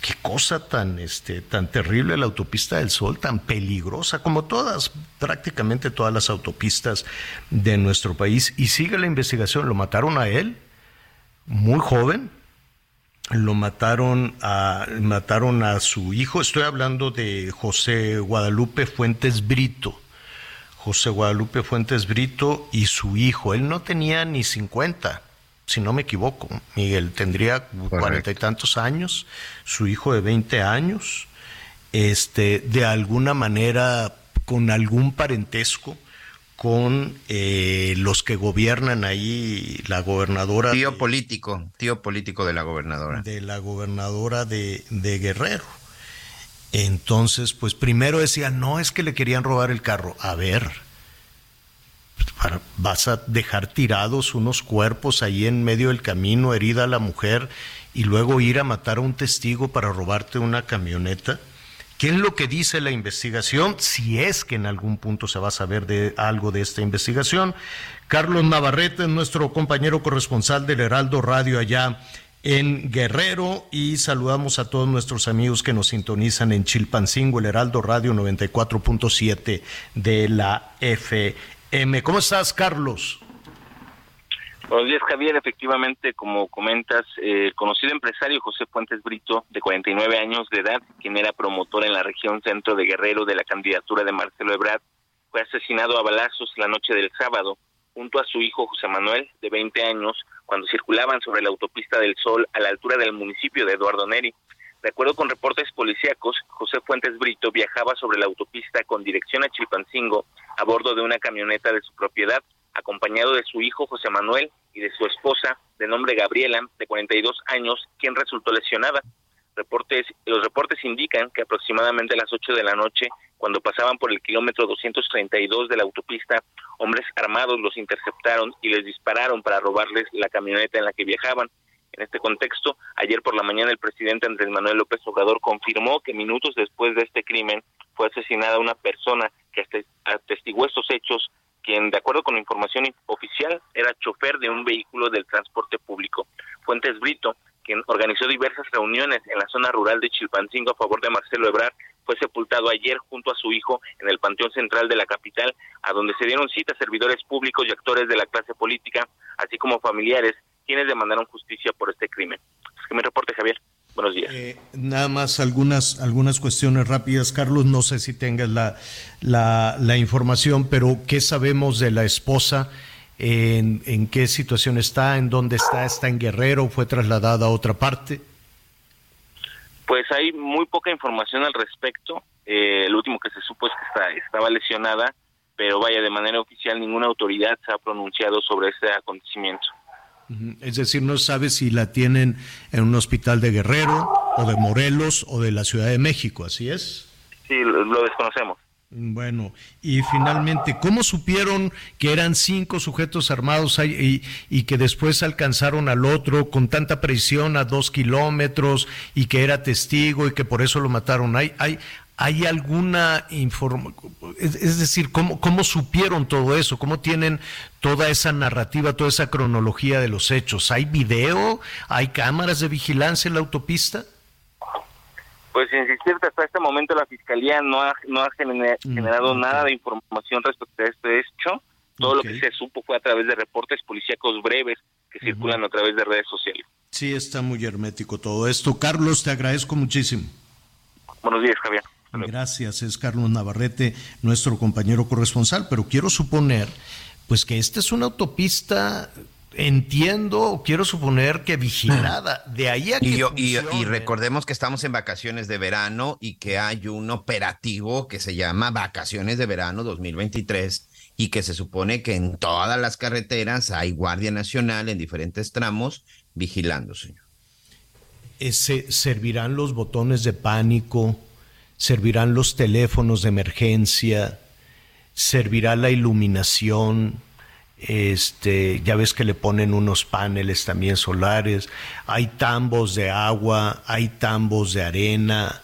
Qué cosa tan, este, tan terrible la autopista del Sol, tan peligrosa, como todas, prácticamente todas las autopistas de nuestro país. Y sigue la investigación, lo mataron a él, muy joven, lo mataron a, mataron a su hijo, estoy hablando de José Guadalupe Fuentes Brito. José Guadalupe Fuentes Brito y su hijo, él no tenía ni 50, si no me equivoco, Miguel tendría cuarenta y tantos años, su hijo de 20 años, este, de alguna manera con algún parentesco con eh, los que gobiernan ahí, la gobernadora Tío de- político, tío político de la gobernadora. de la gobernadora de, de Guerrero. Entonces, pues primero decía, no es que le querían robar el carro. A ver, vas a dejar tirados unos cuerpos ahí en medio del camino, herida la mujer, y luego ir a matar a un testigo para robarte una camioneta. ¿Qué es lo que dice la investigación? Si es que en algún punto se va a saber de algo de esta investigación. Carlos Navarrete es nuestro compañero corresponsal del Heraldo Radio allá en Guerrero y saludamos a todos nuestros amigos que nos sintonizan en Chilpancingo, el Heraldo Radio 94.7 de la FM. ¿Cómo estás, Carlos? Buenos días, Javier. Efectivamente, como comentas, el conocido empresario José Fuentes Brito, de 49 años de edad, quien era promotor en la región centro de Guerrero de la candidatura de Marcelo Ebrard, fue asesinado a balazos la noche del sábado, junto a su hijo José Manuel, de 20 años, cuando circulaban sobre la autopista del Sol a la altura del municipio de Eduardo Neri. De acuerdo con reportes policíacos, José Fuentes Brito viajaba sobre la autopista con dirección a Chilpancingo a bordo de una camioneta de su propiedad, acompañado de su hijo José Manuel y de su esposa, de nombre Gabriela, de 42 años, quien resultó lesionada. Reportes, los reportes indican que aproximadamente a las 8 de la noche, cuando pasaban por el kilómetro 232 de la autopista, hombres armados los interceptaron y les dispararon para robarles la camioneta en la que viajaban. En este contexto, ayer por la mañana el presidente Andrés Manuel López Obrador confirmó que minutos después de este crimen fue asesinada una persona que ate- atestiguó estos hechos, quien, de acuerdo con información oficial, era chofer de un vehículo del transporte público. Fuentes Brito, quien organizó diversas reuniones en la zona rural de Chilpancingo a favor de Marcelo Ebrard, fue sepultado ayer junto a su hijo en el Panteón Central de la capital, a donde se dieron cita servidores públicos y actores de la clase política, así como familiares, quienes demandaron justicia por este crimen. Es que me reporte, Javier. Buenos días. Eh, nada más algunas, algunas cuestiones rápidas, Carlos. No sé si tengas la, la, la información, pero ¿qué sabemos de la esposa? ¿En, ¿En qué situación está? ¿En dónde está? ¿Está en Guerrero? ¿Fue trasladada a otra parte? Pues hay muy poca información al respecto. Eh, el último que se supo es que está, estaba lesionada, pero vaya, de manera oficial ninguna autoridad se ha pronunciado sobre este acontecimiento. Es decir, no sabe si la tienen en un hospital de Guerrero o de Morelos o de la Ciudad de México, ¿así es? sí, lo desconocemos. Bueno, y finalmente, ¿cómo supieron que eran cinco sujetos armados y, y, que después alcanzaron al otro con tanta presión a dos kilómetros y que era testigo y que por eso lo mataron? ¿Hay, hay, hay alguna información? Es, decir, ¿cómo, ¿cómo supieron todo eso? ¿Cómo tienen toda esa narrativa, toda esa cronología de los hechos? ¿Hay video? ¿Hay cámaras de vigilancia en la autopista? Pues insistirte, hasta este momento la Fiscalía no ha, no ha mm, generado nada de información respecto a este hecho. Todo lo que se supo fue a través de reportes policíacos breves que circulan a través de redes sociales. Sí, está muy hermético todo esto. Carlos, te agradezco muchísimo. Buenos días, Javier. Gracias, es Carlos Navarrete, nuestro compañero corresponsal, pero quiero suponer pues que esta es una autopista entiendo, quiero suponer que vigilada. De ahí a que y, y, recordemos que estamos en vacaciones de verano y que hay un operativo que se llama Vacaciones de Verano 2023 y que se supone que en todas las carreteras hay Guardia Nacional en diferentes tramos vigilando, señor. Ese, servirán los botones de pánico, servirán los teléfonos de emergencia, servirá la iluminación, este, ya ves que le ponen unos paneles también solares, hay tambos de agua, hay tambos de arena,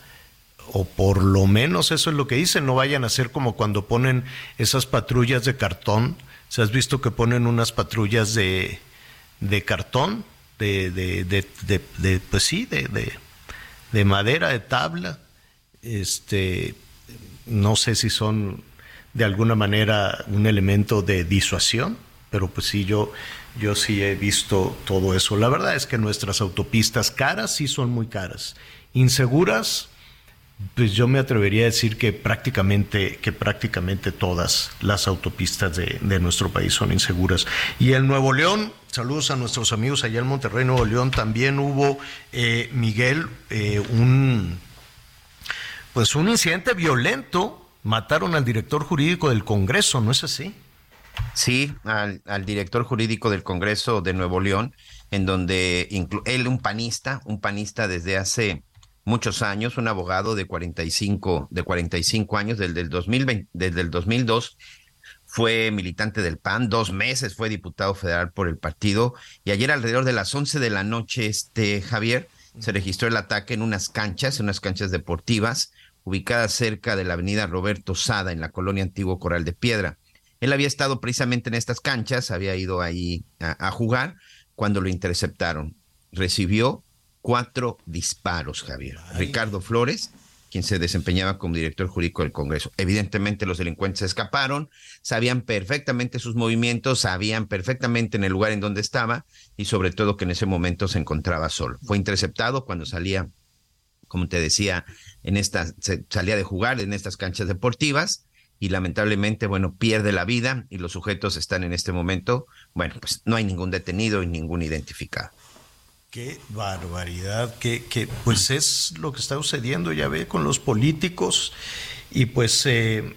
o por lo menos eso es lo que dicen, no vayan a ser como cuando ponen esas patrullas de cartón, ¿se has visto que ponen unas patrullas de, de cartón? De, de, de, de, pues sí, de, de madera, de tabla, este, no sé si son de alguna manera un elemento de disuasión pero pues sí, yo, yo sí he visto todo eso. La verdad es que nuestras autopistas caras sí son muy caras. Inseguras, pues yo me atrevería a decir que prácticamente, que prácticamente todas las autopistas de, nuestro país son inseguras. Y el Nuevo León, saludos a nuestros amigos allá en Monterrey, Nuevo León, también hubo, eh, Miguel, eh, un, pues un incidente violento. Mataron al director jurídico del Congreso, ¿no es así? Sí, al, director jurídico del Congreso de Nuevo León, en donde él, un panista, un panista desde hace muchos años, un abogado de 45, de 45 años, desde el, 2020, desde el 2002, fue militante del PAN, dos meses fue diputado federal por el partido, y ayer alrededor de las 11 de la noche, este Javier, se registró el ataque en unas canchas, en unas canchas deportivas, ubicadas cerca de la avenida Roberto Sada, en la colonia Antiguo Coral de Piedra. Él había estado precisamente en estas canchas, había ido ahí a, jugar cuando lo interceptaron. Recibió cuatro disparos, Javier. Ricardo Flores, quien se desempeñaba como director jurídico del Congreso. Evidentemente los delincuentes escaparon, sabían perfectamente sus movimientos, sabían perfectamente en el lugar en donde estaba y sobre todo que en ese momento se encontraba solo. Fue interceptado cuando salía, como te decía, en esta, salía de jugar en estas canchas deportivas y lamentablemente, bueno, pierde la vida y los sujetos están en este momento, bueno, pues no hay ningún detenido y ningún identificado. Qué barbaridad, que pues es lo que está sucediendo, ya ve, con los políticos y pues eh,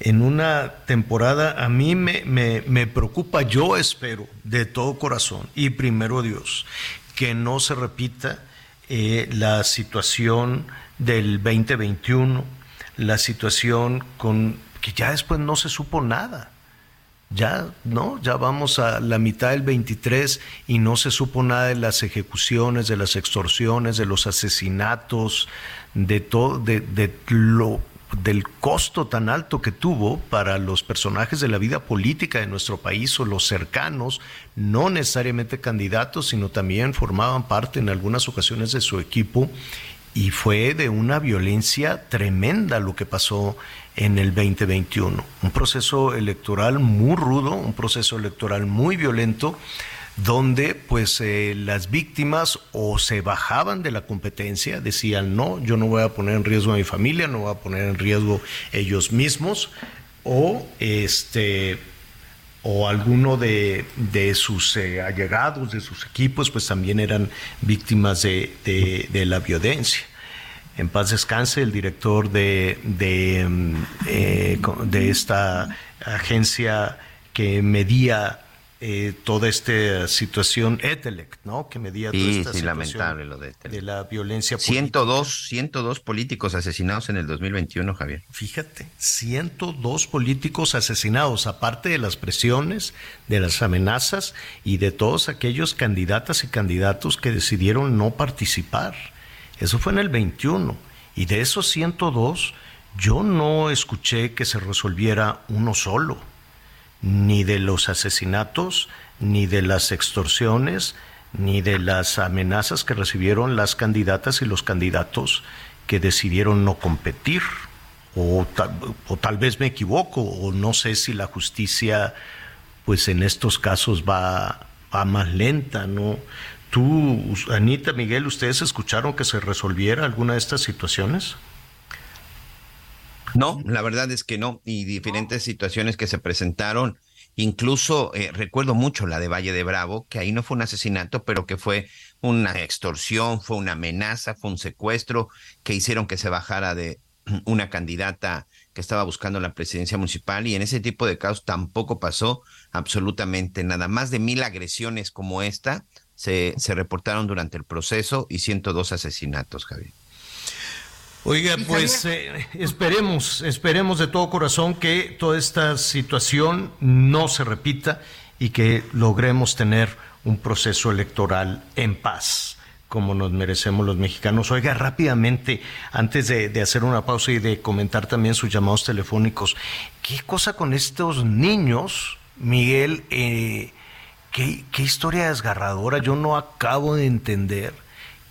en una temporada a mí me, me, me preocupa, yo espero de todo corazón y primero Dios, que no se repita eh, la situación del 2021 la situación con que ya después no se supo nada. Ya, ¿no? Ya vamos a la mitad del 23 y no se supo nada de las ejecuciones, de las extorsiones, de los asesinatos, de todo, de, de lo del costo tan alto que tuvo para los personajes de la vida política de nuestro país o los cercanos, no necesariamente candidatos, sino también formaban parte en algunas ocasiones de su equipo y fue de una violencia tremenda lo que pasó en el 2021. Un proceso electoral muy rudo, un proceso electoral muy violento, donde pues eh, las víctimas o se bajaban de la competencia, decían, no, yo no voy a poner en riesgo a mi familia, no voy a poner en riesgo ellos mismos, o este o alguno de, sus eh, allegados, de sus equipos, pues también eran víctimas de, la violencia. En paz descanse el director de, de, mm, eh, esta agencia que medía eh, toda esta situación Etelec, ¿no? Que medía toda Sí, esta sí, lamentable lo de la violencia política. 102, 102 políticos asesinados en el 2021, Javier. Fíjate, 102 políticos asesinados, aparte de las presiones, de las amenazas y de todos aquellos candidatas y candidatos que decidieron no participar. Eso fue en el 21. Y de esos 102, yo no escuché que se resolviera uno solo, ni de los asesinatos, ni de las extorsiones, ni de las amenazas que recibieron las candidatas y los candidatos que decidieron no competir. O tal, o tal vez me equivoco, o no sé si la justicia, pues en estos casos va, va más lenta, ¿no? Tú, Anita, Miguel, ¿ustedes escucharon que se resolviera alguna de estas situaciones? No, la verdad es que no. Y diferentes situaciones que se presentaron, incluso eh, recuerdo mucho la de Valle de Bravo, que ahí no fue un asesinato, pero que fue una extorsión, fue una amenaza, fue un secuestro, que hicieron que se bajara de una candidata que estaba buscando la presidencia municipal y en ese tipo de casos tampoco pasó absolutamente nada. Más de mil agresiones como esta se, se reportaron durante el proceso y 102 asesinatos, Javier. Oiga, pues eh, esperemos, esperemos de todo corazón que toda esta situación no se repita y que logremos tener un proceso electoral en paz, como nos merecemos los mexicanos. Oiga, rápidamente, antes de, de hacer una pausa y de comentar también sus llamados telefónicos, ¿qué cosa con estos niños, Miguel? Eh, ¿qué, qué historia desgarradora, yo no acabo de entender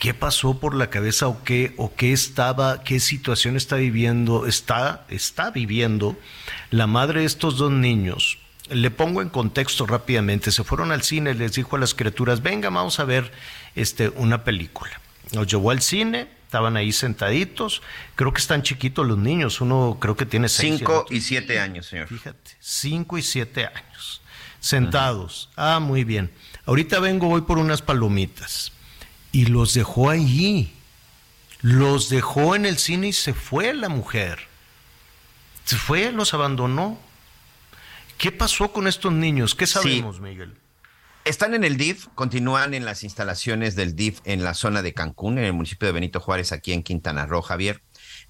qué pasó por la cabeza o qué o qué estaba, qué situación está viviendo, está está viviendo la madre de estos dos niños. Le pongo en contexto rápidamente, se fueron al cine, les dijo a las criaturas, "Venga, vamos a ver este una película." Los llevó al cine, estaban ahí sentaditos, creo que están chiquitos los niños, uno creo que tiene seis Cinco y siete años, señor. Fíjate, cinco y siete años, sentados. Ah, muy bien. Ahorita vengo, voy por unas palomitas. Y los dejó allí. Los dejó en el cine y se fue la mujer. Se fue, los abandonó. ¿Qué pasó con estos niños? ¿Qué sabemos, Miguel? Están en el DIF, continúan en las instalaciones del DIF en la zona de Cancún, en el municipio de Benito Juárez, aquí en Quintana Roo, Javier.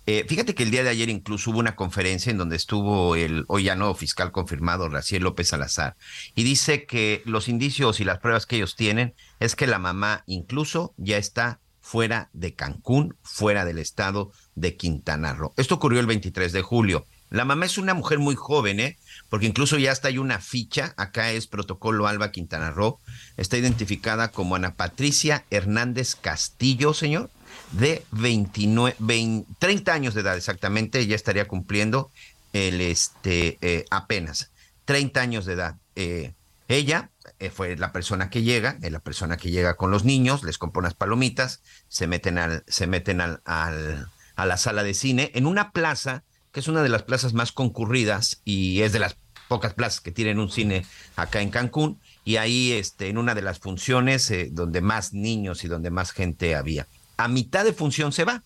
Eh, fíjate que el día de ayer incluso hubo una conferencia en donde estuvo el hoy ya nuevo fiscal confirmado, Raciel López Salazar, y dice que los indicios y las pruebas que ellos tienen es que la mamá incluso ya está fuera de Cancún, fuera del estado de Quintana Roo. Esto ocurrió el 23 de julio. La mamá es una mujer muy joven, ¿eh? Porque incluso ya hasta hay una ficha, acá es protocolo Alba Quintana Roo, está identificada como Ana Patricia Hernández Castillo, señor, de 29, 20 30 años de edad exactamente, ella estaría cumpliendo el, este, eh, apenas 30 años de edad. Eh, ella eh, fue la persona que llega, es la persona que llega con los niños, les compra unas palomitas, se meten al, se meten al, a la sala de cine en una plaza que es una de las plazas más concurridas y es de las pocas plazas que tienen un cine acá en Cancún y ahí este en una de las funciones donde más niños y donde más gente había. A mitad de función se va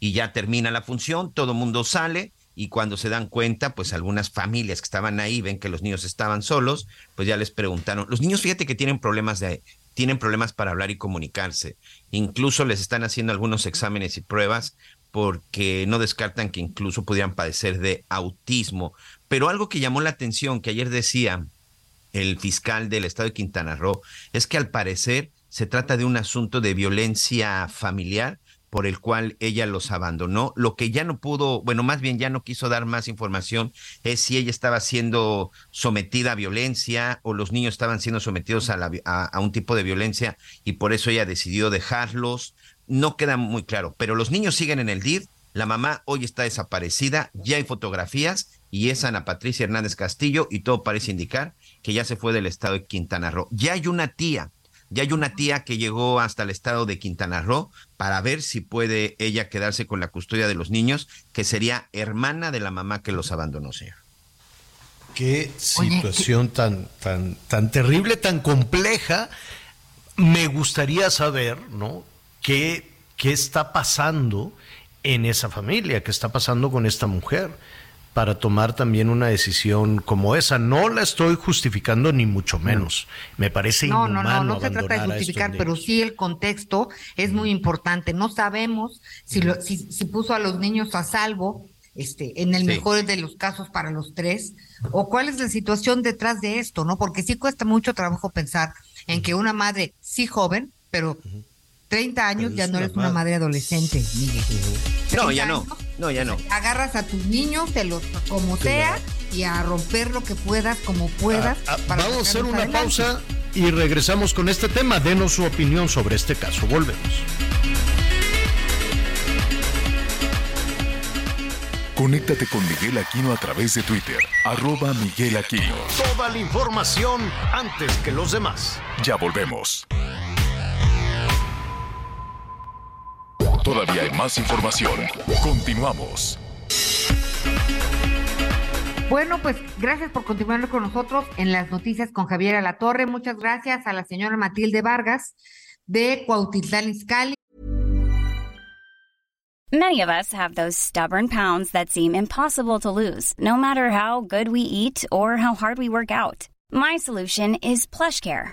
y ya termina la función, todo el mundo sale y cuando se dan cuenta, pues algunas familias que estaban ahí ven que los niños estaban solos, pues ya les preguntaron. Los niños, fíjate que tienen problemas de tienen problemas para hablar y comunicarse. Incluso les están haciendo algunos exámenes y pruebas porque no descartan que incluso pudieran padecer de autismo. Pero algo que llamó la atención, que ayer decía el fiscal del estado de Quintana Roo, es que al parecer se trata de un asunto de violencia familiar por el cual ella los abandonó. Lo que ya no pudo, bueno, más bien ya no quiso dar más información es si ella estaba siendo sometida a violencia o los niños estaban siendo sometidos a, la, a, un tipo de violencia y por eso ella decidió dejarlos. No queda muy claro, pero los niños siguen en el DIF. La mamá hoy está desaparecida, ya hay fotografías y es Ana Patricia Hernández Castillo y todo parece indicar que ya se fue del estado de Quintana Roo. Ya hay una tía ya hay una tía que llegó hasta el estado de Quintana Roo para ver si puede ella quedarse con la custodia de los niños, que sería hermana de la mamá que los abandonó, señor. Qué situación Oye, tan, tan, tan terrible, tan compleja. Me gustaría saber, ¿no? ¿Qué, ¿Qué está pasando en esa familia? ¿Qué está pasando con esta mujer? Para tomar también una decisión como esa. No la estoy justificando ni mucho menos. Me parece No, inhumano no, no, no se trata de justificar, pero sí el contexto es muy importante. No sabemos si, lo, si, si puso a los niños a salvo, este, en el Sí. mejor de los casos para los tres, o cuál es la situación detrás de esto, ¿no? Porque sí cuesta mucho trabajo pensar en que una madre, sí joven, pero 30 años ya no eres una madre. madre adolescente, Miguel. No, 30 ya no. años, No, ya no. Agarras a tus niños, te los como sea, y a romper lo que puedas, como puedas. Ah, ah, para vamos a hacer una adelante. pausa y regresamos con este tema. Denos su opinión sobre este caso. Volvemos. Conéctate con Miguel Aquino a través de Twitter, arroba Miguel Aquino. Toda la información antes que los demás. Ya volvemos. Todavía hay más información. Continuamos. Bueno, pues gracias por continuar con nosotros en las noticias con Javier Alatorre. Muchas gracias a la señora Matilde Vargas de Cuautitlán Izcalli. Many of us have those stubborn pounds that seem impossible to lose, no matter how good we eat or how hard we work out. My solution is PlushCare.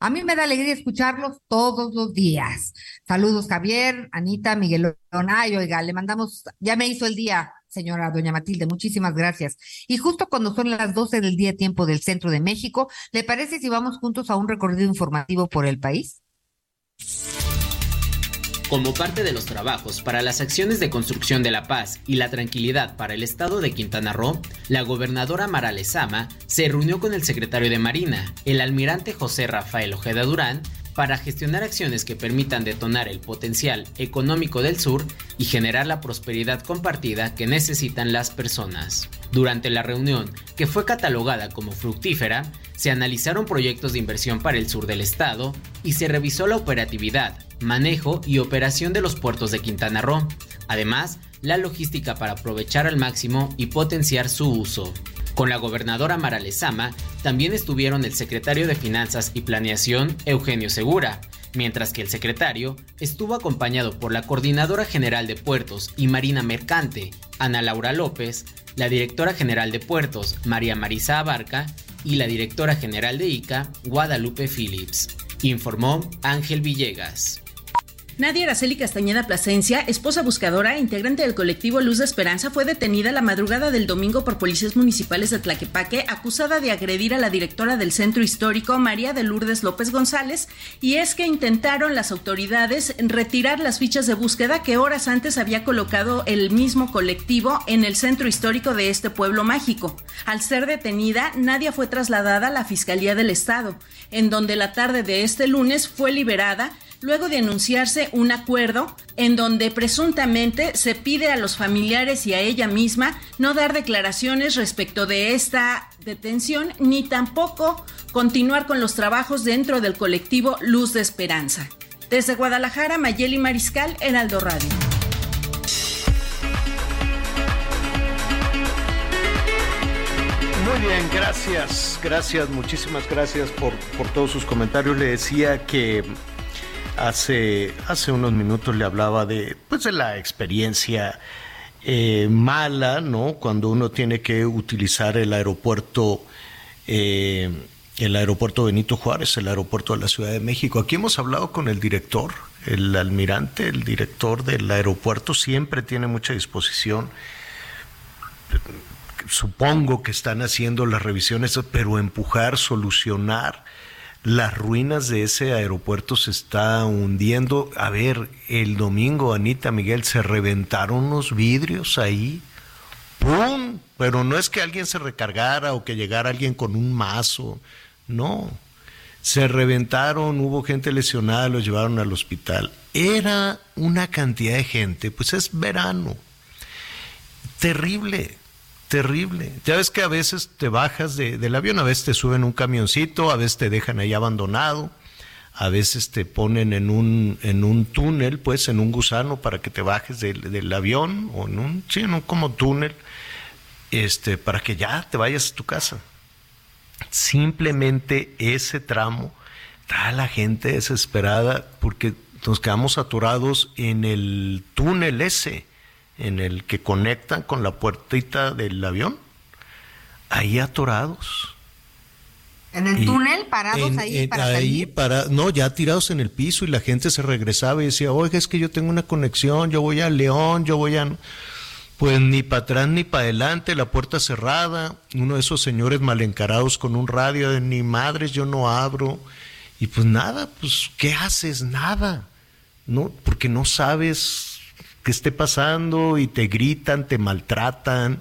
a mí me da alegría escucharlos todos los días. Saludos, Javier, Anita, Miguel. Ay, oiga, le mandamos, ya me hizo el día, señora doña Matilde, muchísimas gracias. Y justo cuando son las 12 del día tiempo del centro de México, ¿le parece si vamos juntos a un recorrido informativo por el país? Como parte de los trabajos para las acciones de construcción de la paz y la tranquilidad para el estado de Quintana Roo, la gobernadora Mara Lezama se reunió con el secretario de Marina, el almirante José Rafael Ojeda Durán, para gestionar acciones que permitan detonar el potencial económico del sur y generar la prosperidad compartida que necesitan las personas. Durante la reunión, que fue catalogada como fructífera, se analizaron proyectos de inversión para el sur del estado y se revisó la operatividad, manejo y operación de los puertos de Quintana Roo, además la logística para aprovechar al máximo y potenciar su uso. Con la gobernadora Mara Lezama también estuvieron el secretario de Finanzas y Planeación Eugenio Segura, mientras que el secretario estuvo acompañado por la coordinadora general de puertos y marina mercante, Ana Laura López, la directora general de puertos, María Marisa Abarca, y la directora general de ICA, Guadalupe Phillips, informó Ángel Villegas. Nadia Araceli Castañeda Plasencia, esposa buscadora e integrante del colectivo Luz de Esperanza, fue detenida la madrugada del domingo por policías municipales de Tlaquepaque, acusada de agredir a la directora del centro histórico, María de Lourdes López González, y es que intentaron las autoridades retirar las fichas de búsqueda que horas antes había colocado el mismo colectivo en el centro histórico de este pueblo mágico. Al ser detenida, Nadia fue trasladada a la Fiscalía del Estado, en donde la tarde de este lunes fue liberada luego de anunciarse un acuerdo en donde presuntamente se pide a los familiares y a ella misma no dar declaraciones respecto de esta detención ni tampoco continuar con los trabajos dentro del colectivo Luz de Esperanza. Desde Guadalajara, Mayeli Mariscal, Heraldo Radio. Muy bien, gracias, gracias, muchísimas gracias por, por todos sus comentarios. Le decía que hace, hace unos minutos le hablaba de, pues, de la experiencia eh, mala, ¿no? Cuando uno tiene que utilizar el aeropuerto, eh, el aeropuerto Benito Juárez, el aeropuerto de la Ciudad de México. Aquí hemos hablado con el director, el almirante, el director del aeropuerto, siempre tiene mucha disposición supongo que están haciendo las revisiones, pero empujar, solucionar las ruinas de ese aeropuerto se está hundiendo. A ver, el domingo, Anita Miguel, se reventaron unos vidrios ahí. ¡Pum! Pero no es que alguien se recargara o que llegara alguien con un mazo. No. Se reventaron, hubo gente lesionada, los llevaron al hospital. Era una cantidad de gente, pues es verano. Terrible Terrible. Ya ves que a veces te bajas de, del avión, a veces te suben un camioncito, a veces te dejan ahí abandonado, a veces te ponen en un, en un túnel, pues en un gusano para que te bajes del, del avión, o en un, sí, en un como túnel, este, para que ya te vayas a tu casa. Simplemente ese tramo está la gente desesperada porque nos quedamos atorados en el túnel ese, en el que conectan con la puertita del avión. Ahí atorados. ¿En el Y túnel? ¿Parados en- ahí en- para ahí salir? para- no, ya tirados en el piso y la gente se regresaba y decía, oiga, es que yo tengo una conexión, yo voy a León, yo voy a... Pues ni para atrás ni para adelante, la puerta cerrada, uno de esos señores mal encarados con un radio de ni madres, yo no abro. Y pues nada, pues ¿qué haces? Nada. No, porque no sabes qué esté pasando y te gritan, te maltratan.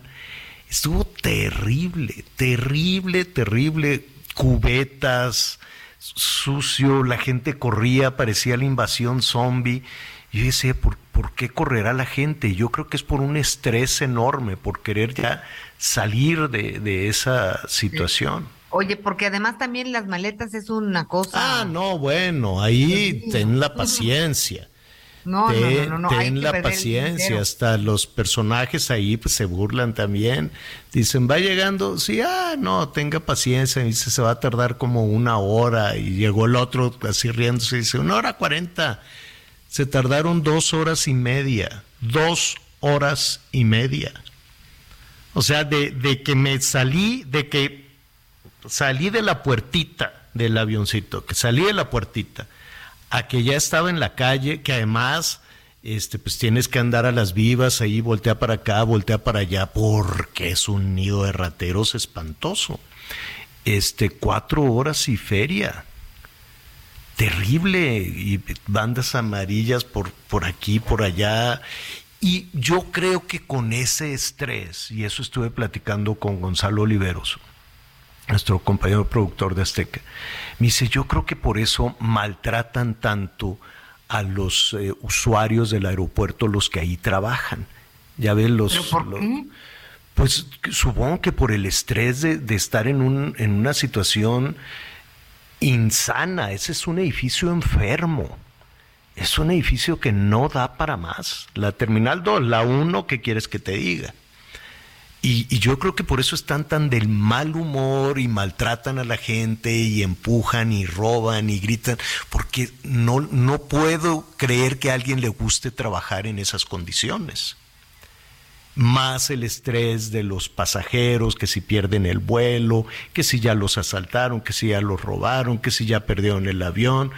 Estuvo terrible, terrible, terrible. Cubetas, sucio, la gente corría, parecía la invasión zombie. Yo decía, ¿por, por qué correrá la gente? Yo creo que es por un estrés enorme, por querer ya salir de, de esa situación. Oye, porque además también las maletas es una cosa. Ah, no, bueno, ahí ten la paciencia. No, no, ten, no, no, ten la paciencia, hasta los personajes ahí pues, se burlan también. Dicen, va llegando, sí, ah, no, tenga paciencia, y dice, se va a tardar como una hora, y llegó el otro así riéndose, y dice, una hora cuarenta. Se tardaron dos horas y media, dos horas y media. O sea, de, de que me salí, de que salí de la puertita del avioncito, que salí de la puertita, a que ya estaba en la calle, que además este, pues tienes que andar a las vivas, ahí voltea para acá, voltea para allá, porque es un nido de rateros espantoso. Este, cuatro horas y feria. Terrible. Y bandas amarillas por, por aquí, por allá. Y yo creo que con ese estrés, y eso estuve platicando con Gonzalo Oliveros, nuestro compañero productor de Azteca, me dice, yo creo que por eso maltratan tanto a los eh, usuarios del aeropuerto, los que ahí trabajan. Ya ven los... ¿Pero por los- qué? pues supongo que por el estrés de, de estar en, un, en una situación insana. Ese es un edificio enfermo. Es un edificio que no da para más. La Terminal 2, la 1, ¿qué quieres que te diga? Y, y yo creo que por eso están tan del mal humor y maltratan a la gente y empujan y roban y gritan, porque no, no puedo creer que a alguien le guste trabajar en esas condiciones más el estrés de los pasajeros, que si pierden el vuelo, que si ya los asaltaron, que si ya los robaron, que si ya perdieron el avión,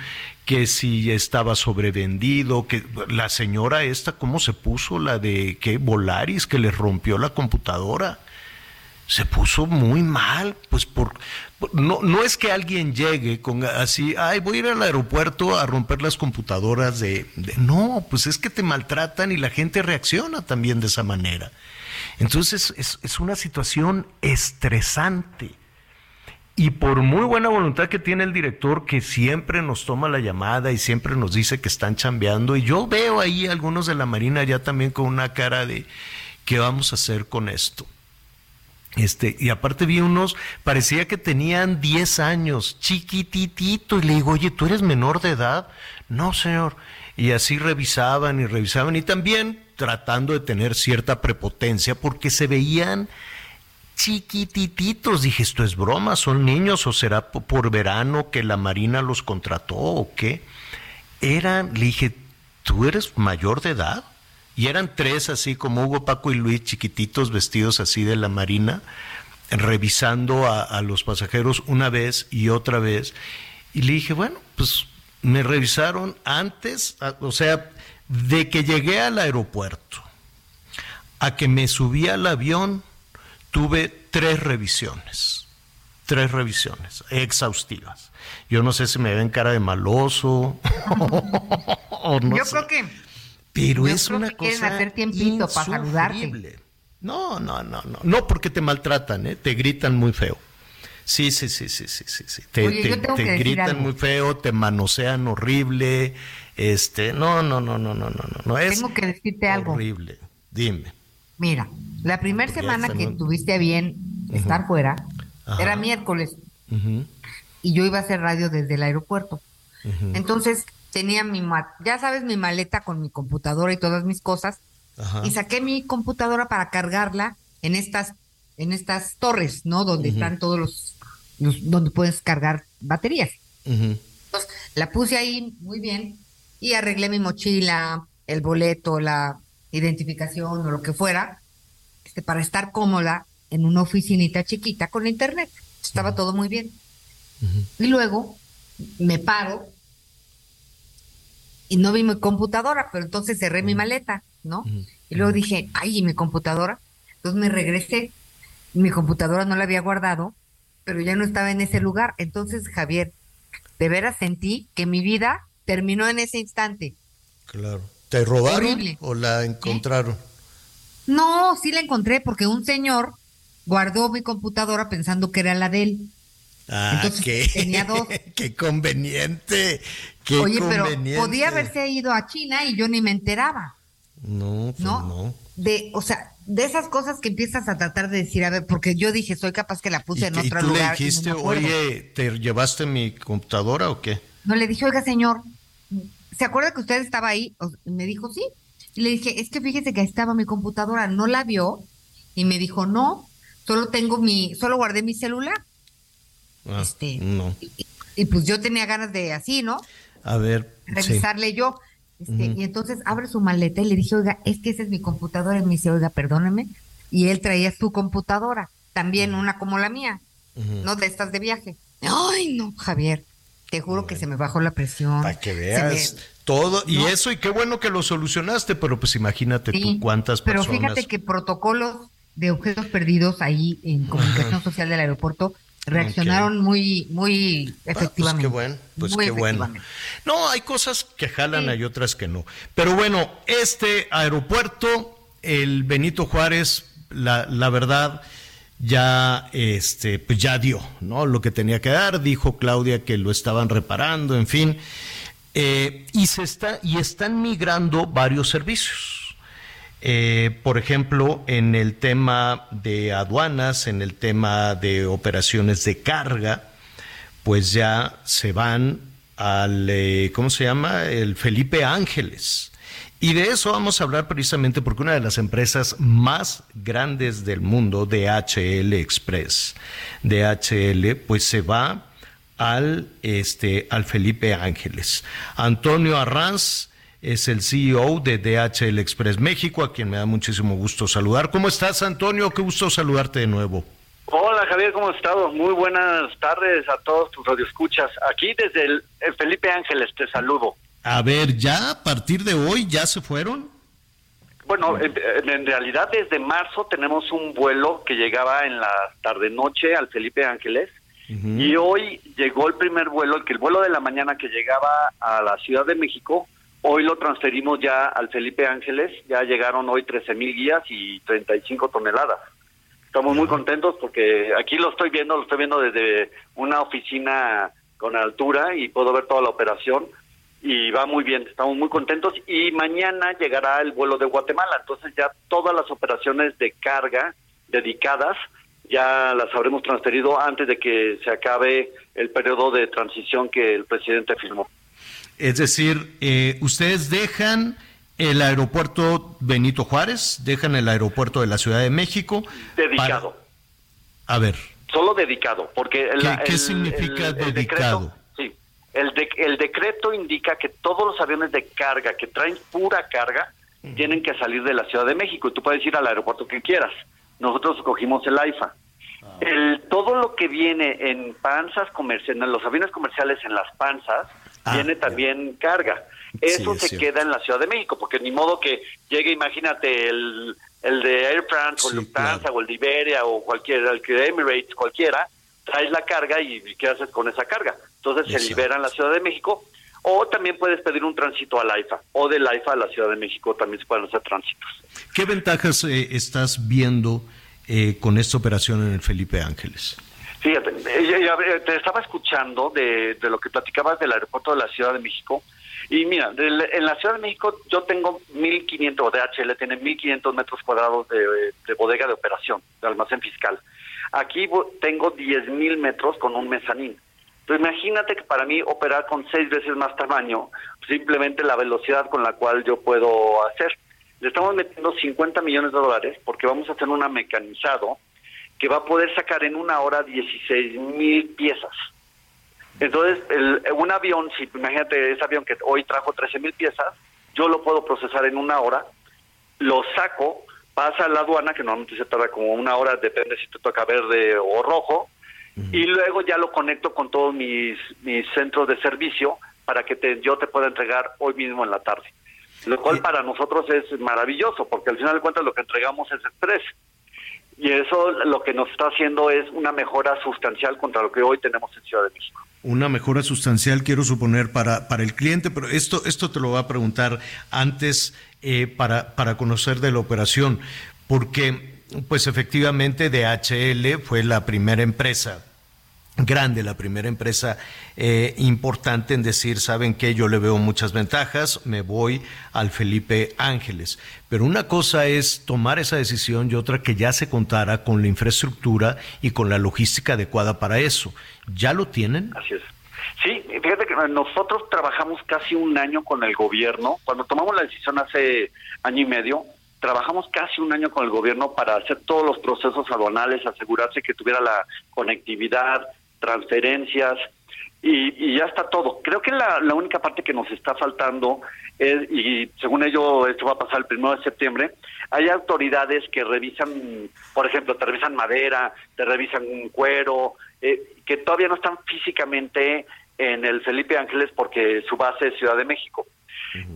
que si estaba sobrevendido, que la señora esta, ¿cómo se puso? La de que Volaris, que le rompió la computadora. Se puso muy mal, pues por- no, no es que alguien llegue con así, ay, voy a ir al aeropuerto a romper las computadoras de, de-". no, pues es que te maltratan y la gente reacciona también de esa manera. Entonces es, es una situación estresante. Y por muy buena voluntad que tiene el director, que siempre nos toma la llamada y siempre nos dice que están chambeando, y yo veo ahí algunos de la Marina ya también con una cara de, ¿qué vamos a hacer con esto? Este, y aparte vi unos, parecía que tenían 10 años, chiquititito, y le digo, oye, ¿tú eres menor de edad? No, señor. Y así revisaban y revisaban, y también tratando de tener cierta prepotencia, porque se veían chiquitititos. Dije, esto es broma, son niños, o será po- por verano que la Marina los contrató o qué. Eran, le dije, ¿tú eres mayor de edad? Y eran tres así como Hugo, Paco y Luis, chiquititos vestidos así de la Marina, revisando a, a los pasajeros una vez y otra vez. Y le dije, bueno, pues me revisaron antes, o sea, de que llegué al aeropuerto a que me subí al avión, tuve tres revisiones. Tres revisiones exhaustivas. Yo no sé si me ven cara de maloso o no Yo sé. creo que Pero yo es creo una que quieren cosa hacer tiempito para saludarte. No, no, no, no. No, porque te maltratan, ¿eh? Te gritan muy feo. Sí, sí, sí, sí, sí, sí. sí. Te, Oye, te- te gritan muy feo, te manosean horrible. Este, no, no, no, no, no, no, no. Es tengo que decirte algo. horrible. Dime. Mira, la primera semana que Fernando. tuviste a bien estar fuera, Ajá. era miércoles, y yo iba a hacer radio desde el aeropuerto. Entonces tenía mi, ma- ya sabes, mi maleta con mi computadora y todas mis cosas, Ajá. y saqué mi computadora para cargarla en estas, en estas torres, ¿no? Donde están todos los, los- donde puedes cargar baterías. Entonces la puse ahí muy bien y arreglé mi mochila, el boleto, la identificación o lo que fuera, este, para estar cómoda en una oficinita chiquita con internet. Estaba todo muy bien. Y luego me paro y no vi mi computadora, pero entonces cerré mi maleta, ¿no? Y luego dije, ay, ¿y mi computadora? Entonces me regresé. Mi computadora no la había guardado, pero ya no estaba en ese lugar. Entonces, Javier, de veras sentí que mi vida terminó en ese instante. Claro. ¿Te robaron Horrible. o la encontraron? No, sí la encontré porque un señor guardó mi computadora pensando que era la de él. Ah, Entonces, qué, tenía dos. qué conveniente. Qué Oye, pero podía haberse ido a China y yo ni me enteraba, No, pues ¿no? no. De, o sea, de esas cosas que empiezas a tratar de decir, a ver, porque yo dije, soy capaz que la ¿Y, puse en que- y otro tú le lugar. y no dijiste, oye, ¿te llevaste mi computadora o qué? No le dije, oiga, señor, ¿se acuerda que usted estaba ahí? Y me dijo, sí. Y le dije, es que fíjese que ahí estaba mi computadora, no la vio. Y me dijo, no, solo tengo mi, solo guardé mi celular. Ah, Este, No. Y pues yo tenía ganas de así, ¿no? A ver, sí. Revisarle yo. Este. Y entonces abre su maleta y le dije, oiga, es que esa es mi computadora. Y me dice, oiga, perdóneme. Y él traía su computadora, también una como la mía, no de estas de viaje. Ay, no, Javier, te juro que se me bajó la presión. Para que veas me- todo. Y No. eso, y qué bueno que lo solucionaste, pero pues imagínate Sí, tú cuántas Pero personas. fíjate que protocolos de objetos perdidos ahí en comunicación social del aeropuerto reaccionaron muy, muy Ah, efectivamente. Pues qué bueno, pues Muy qué bueno. efectivamente. No, hay cosas que jalan, Sí. hay otras que no. Pero bueno, este aeropuerto, el Benito Juárez, la, la verdad, ya, este, pues ya dio, ¿no? Lo que tenía que dar, dijo Claudia que lo estaban reparando, en fin. Eh, y se está, y están migrando varios servicios. Eh, por ejemplo, en el tema de aduanas, en el tema de operaciones de carga, pues ya se van al, eh, ¿cómo se llama? El Felipe Ángeles. Y de eso vamos a hablar precisamente porque una de las empresas más grandes del mundo, DHL Express, DHL, pues se va al, este, al Felipe Ángeles. Antonio Arranz es el CEO de DHL Express México, a quien me da muchísimo gusto saludar. ¿Cómo estás, Antonio? Qué gusto saludarte de nuevo. Hola Javier, ¿cómo has estado? Muy buenas tardes a todos tus radioescuchas. Aquí desde el, el Felipe Ángeles te saludo. A ver, ya a partir de hoy ya se fueron. Bueno, en, en realidad desde marzo tenemos un vuelo que llegaba en la tarde-noche al Felipe Ángeles y hoy llegó el primer vuelo, el que el vuelo de la mañana que llegaba a la Ciudad de México, hoy lo transferimos ya al Felipe Ángeles, ya llegaron hoy 13 mil guías y 35 toneladas. Estamos muy contentos porque aquí lo estoy viendo, lo estoy viendo desde una oficina con altura y puedo ver toda la operación y va muy bien, estamos muy contentos y mañana llegará el vuelo de Guatemala, entonces ya todas las operaciones de carga dedicadas ya las habremos transferido antes de que se acabe el periodo de transición que el presidente firmó. Es decir, eh, ustedes dejan el aeropuerto Benito Juárez, dejan el aeropuerto de la Ciudad de México. Dedicado. para- A ver, Solo dedicado, porque el, ¿Qué- significa el- dedicado? decreto- sí, el, de- el decreto indica que todos los aviones de carga que traen pura carga tienen que salir de la Ciudad de México y tú puedes ir al aeropuerto que quieras. Nosotros cogimos el AIFA. El, todo lo que viene en panzas comerciales, en los aviones comerciales en las panzas, Ah, viene también carga. Eso es se queda en la Ciudad de México, porque ni modo que llegue, imagínate, el, el de Air France o Sí, Lufthansa claro. o el de Iberia o cualquiera, el que de Emirates, cualquiera, traes la carga y, y ¿qué haces con esa carga? Entonces se libera en la Ciudad de México o también puedes pedir un tránsito al AIFA o del AIFA a la Ciudad de México también se pueden hacer tránsitos. ¿qué ventajas eh, estás viendo eh, con esta operación en el Felipe Ángeles? Fíjate, eh, te estaba escuchando de, de lo que platicabas del aeropuerto de la Ciudad de México Y mira, en la Ciudad de México yo tengo 1.500, o DHL tiene 1.500 metros cuadrados de, de bodega de operación, de almacén fiscal. Aquí tengo 10.000 metros con un mezanín. Entonces imagínate que para mí operar con seis veces más tamaño, simplemente la velocidad con la cual yo puedo hacer. Le estamos metiendo 50 millones de dólares porque vamos a hacer un mecanizado que va a poder sacar en una hora 16 mil piezas. Entonces, el- un avión, si imagínate ese avión que hoy trajo 13 mil piezas, yo lo puedo procesar en una hora, lo saco, pasa a la aduana, que normalmente se tarda como una hora, depende si te toca verde o rojo, y luego ya lo conecto con todos mis, mis centros de servicio para que te, yo te pueda entregar hoy mismo en la tarde. Lo cual para nosotros es maravilloso, porque al final de cuentas lo que entregamos es estrés. Y eso lo que nos está haciendo es una mejora sustancial contra lo que hoy tenemos en Ciudad de México. Una mejora sustancial, quiero suponer, para, para el cliente, pero esto, esto te lo voy a preguntar antes eh, para, para conocer de la operación, porque pues efectivamente DHL fue la primera empresa grande, la primera empresa eh, importante en decir, saben que yo le veo muchas ventajas, me voy al Felipe Ángeles. Pero una cosa es tomar esa decisión y otra que ya se contara con la infraestructura y con la logística adecuada para eso. ¿Ya lo tienen? Así es. Sí, fíjate que nosotros trabajamos casi un año con el gobierno. Cuando tomamos la decisión hace año y medio, trabajamos casi un año con el gobierno para hacer todos los procesos aduanales, asegurarse que tuviera la conectividad, transferencias y, y ya está todo. Creo que la, la única parte que nos está faltando es, y según ello esto va a pasar el primero de septiembre, hay autoridades que revisan, por ejemplo, te revisan madera, te revisan un cuero, eh, que todavía no están físicamente en el Felipe Ángeles porque su base es Ciudad de México.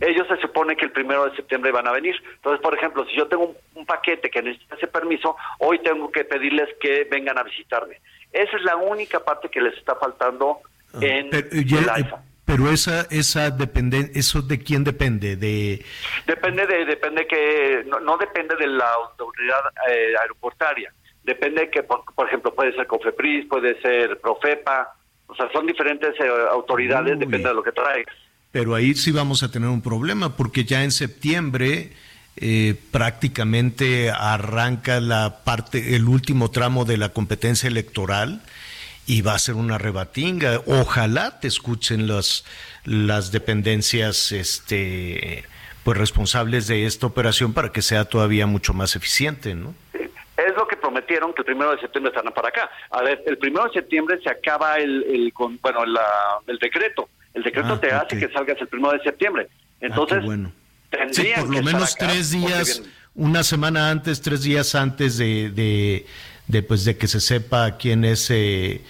Ellos se supone que el primero de septiembre van a venir. Entonces, por ejemplo, si yo tengo un, un paquete que necesita ese permiso, hoy tengo que pedirles que vengan a visitarme. Esa es la única parte que les está faltando en Pero, eh, ya- el eh, AIFA. pero esa, esa depende, ¿eso de quién depende? De, Depende de, depende que, no, no depende de la autoridad eh, aeroportaria. Depende que, por, por ejemplo, puede ser COFEPRIS, puede ser Profepa, o sea, son diferentes eh, autoridades, Uy. depende de lo que traigas. Pero ahí sí vamos a tener un problema porque ya en septiembre eh, prácticamente arranca la parte, el último tramo de la competencia electoral y va a ser una rebatinga. Ojalá te escuchen las, las dependencias este, pues responsables de esta operación para que sea todavía mucho más eficiente, ¿no? Es lo que prometieron que el primero de septiembre estarán para acá. A ver, el primero de septiembre se acaba el, el con, bueno, la- el decreto. El decreto Ah, te hace que salgas el primero de septiembre. Entonces, Ah, qué bueno. Sí, por lo menos acá tres días, una semana antes, tres días antes de, de, de, pues de que se sepa quién es, eh,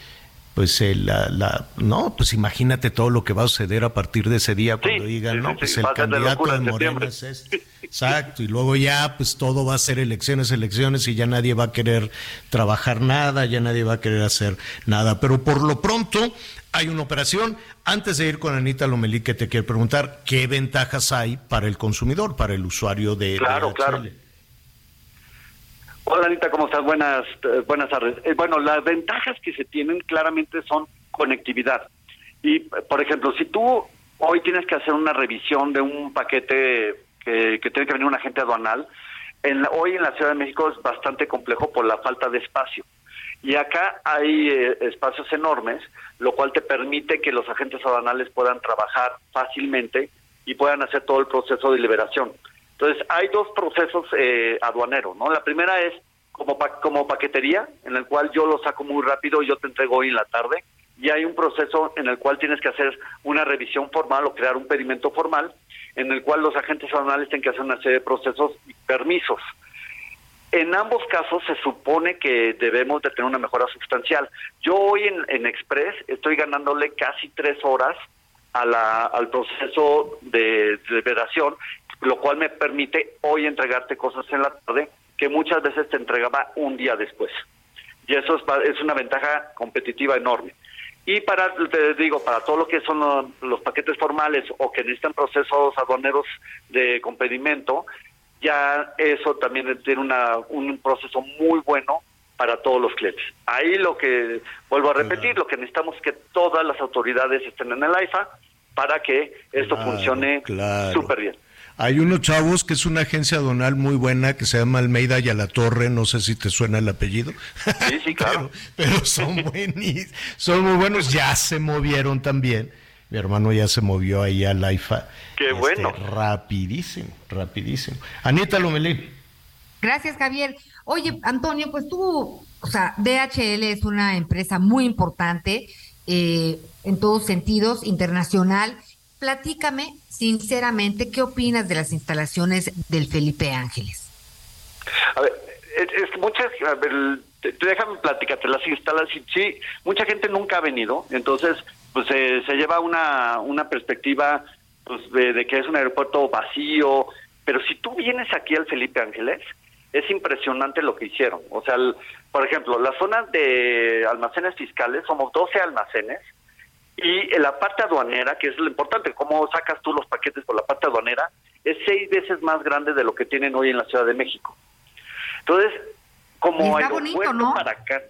pues el, la, la- no, pues imagínate todo lo que va a suceder a partir de ese día cuando digan, sí, no, pues el de candidato de en Morena es este. Exacto, y luego ya, pues todo va a ser elecciones, elecciones y ya nadie va a querer trabajar nada, ya nadie va a querer hacer nada. Pero por lo pronto hay una operación. Antes de ir con Anita Lomelí, que te quiero preguntar, ¿qué ventajas hay para el consumidor, para el usuario de Claro, DHL? claro. Hola Anita, ¿cómo estás? Buenas, eh, buenas tardes. Eh, bueno, las ventajas que se tienen claramente son conectividad. Y, por ejemplo, si tú hoy tienes que hacer una revisión de un paquete que, que tiene que venir un agente aduanal, en la- hoy en la Ciudad de México es bastante complejo por la falta de espacio. Y acá hay eh, espacios enormes, lo cual te permite que los agentes aduanales puedan trabajar fácilmente y puedan hacer todo el proceso de liberación. Entonces, hay dos procesos eh, aduaneros, ¿no? La primera es como, como paquetería, en el cual yo lo saco muy rápido y yo te entrego hoy en la tarde. Y hay un proceso en el cual tienes que hacer una revisión formal o crear un pedimento formal, en el cual los agentes aduanales tienen que hacer una serie de procesos y permisos. En ambos casos se supone que debemos de tener una mejora sustancial. Yo hoy en, Express estoy ganándole casi tres horas a la- al proceso de, liberación, lo cual me permite hoy entregarte cosas en la tarde que muchas veces te entregaba un día después. Y eso es, es una ventaja competitiva enorme. Y para, te digo, para todo lo que son lo- los paquetes formales o que necesitan procesos aduaneros de compedimento, ya eso también tiene una, un proceso muy bueno para todos los clientes. Ahí lo que, vuelvo a repetir, lo que necesitamos es que todas las autoridades estén en el AIFA para que esto Claro, funcione claro. súper bien. Hay unos chavos que es una agencia donal muy buena que se llama Almeida y a la Torre, no sé si te suena el apellido. Sí, sí, claro. pero, pero son buenísimos, son muy buenos, ya se movieron también. Mi hermano ya se movió ahí a la IFA. Qué Este, bueno. Rapidísimo, rapidísimo. Anita Lomelí. Gracias, Javier. Oye, Antonio, pues tú, o sea, DHL es una empresa muy importante eh, en todos sentidos, internacional. Platícame, sinceramente, ¿qué opinas de las instalaciones del Felipe Ángeles? A ver, es, es muchas, déjame platicarte, las instalaciones, sí, mucha gente nunca ha venido, entonces pues eh, se lleva una, una perspectiva pues, de, que es un aeropuerto vacío, pero si tú vienes aquí al Felipe Ángeles, es impresionante lo que hicieron. O sea, por ejemplo, la zona de almacenes fiscales, somos 12 almacenes, y la parte aduanera, que es lo importante, cómo sacas tú los paquetes por la parte aduanera, es seis veces más grande de lo que tienen hoy en la Ciudad de México. Entonces, como Y está aeropuerto bonito, ¿no? para acá,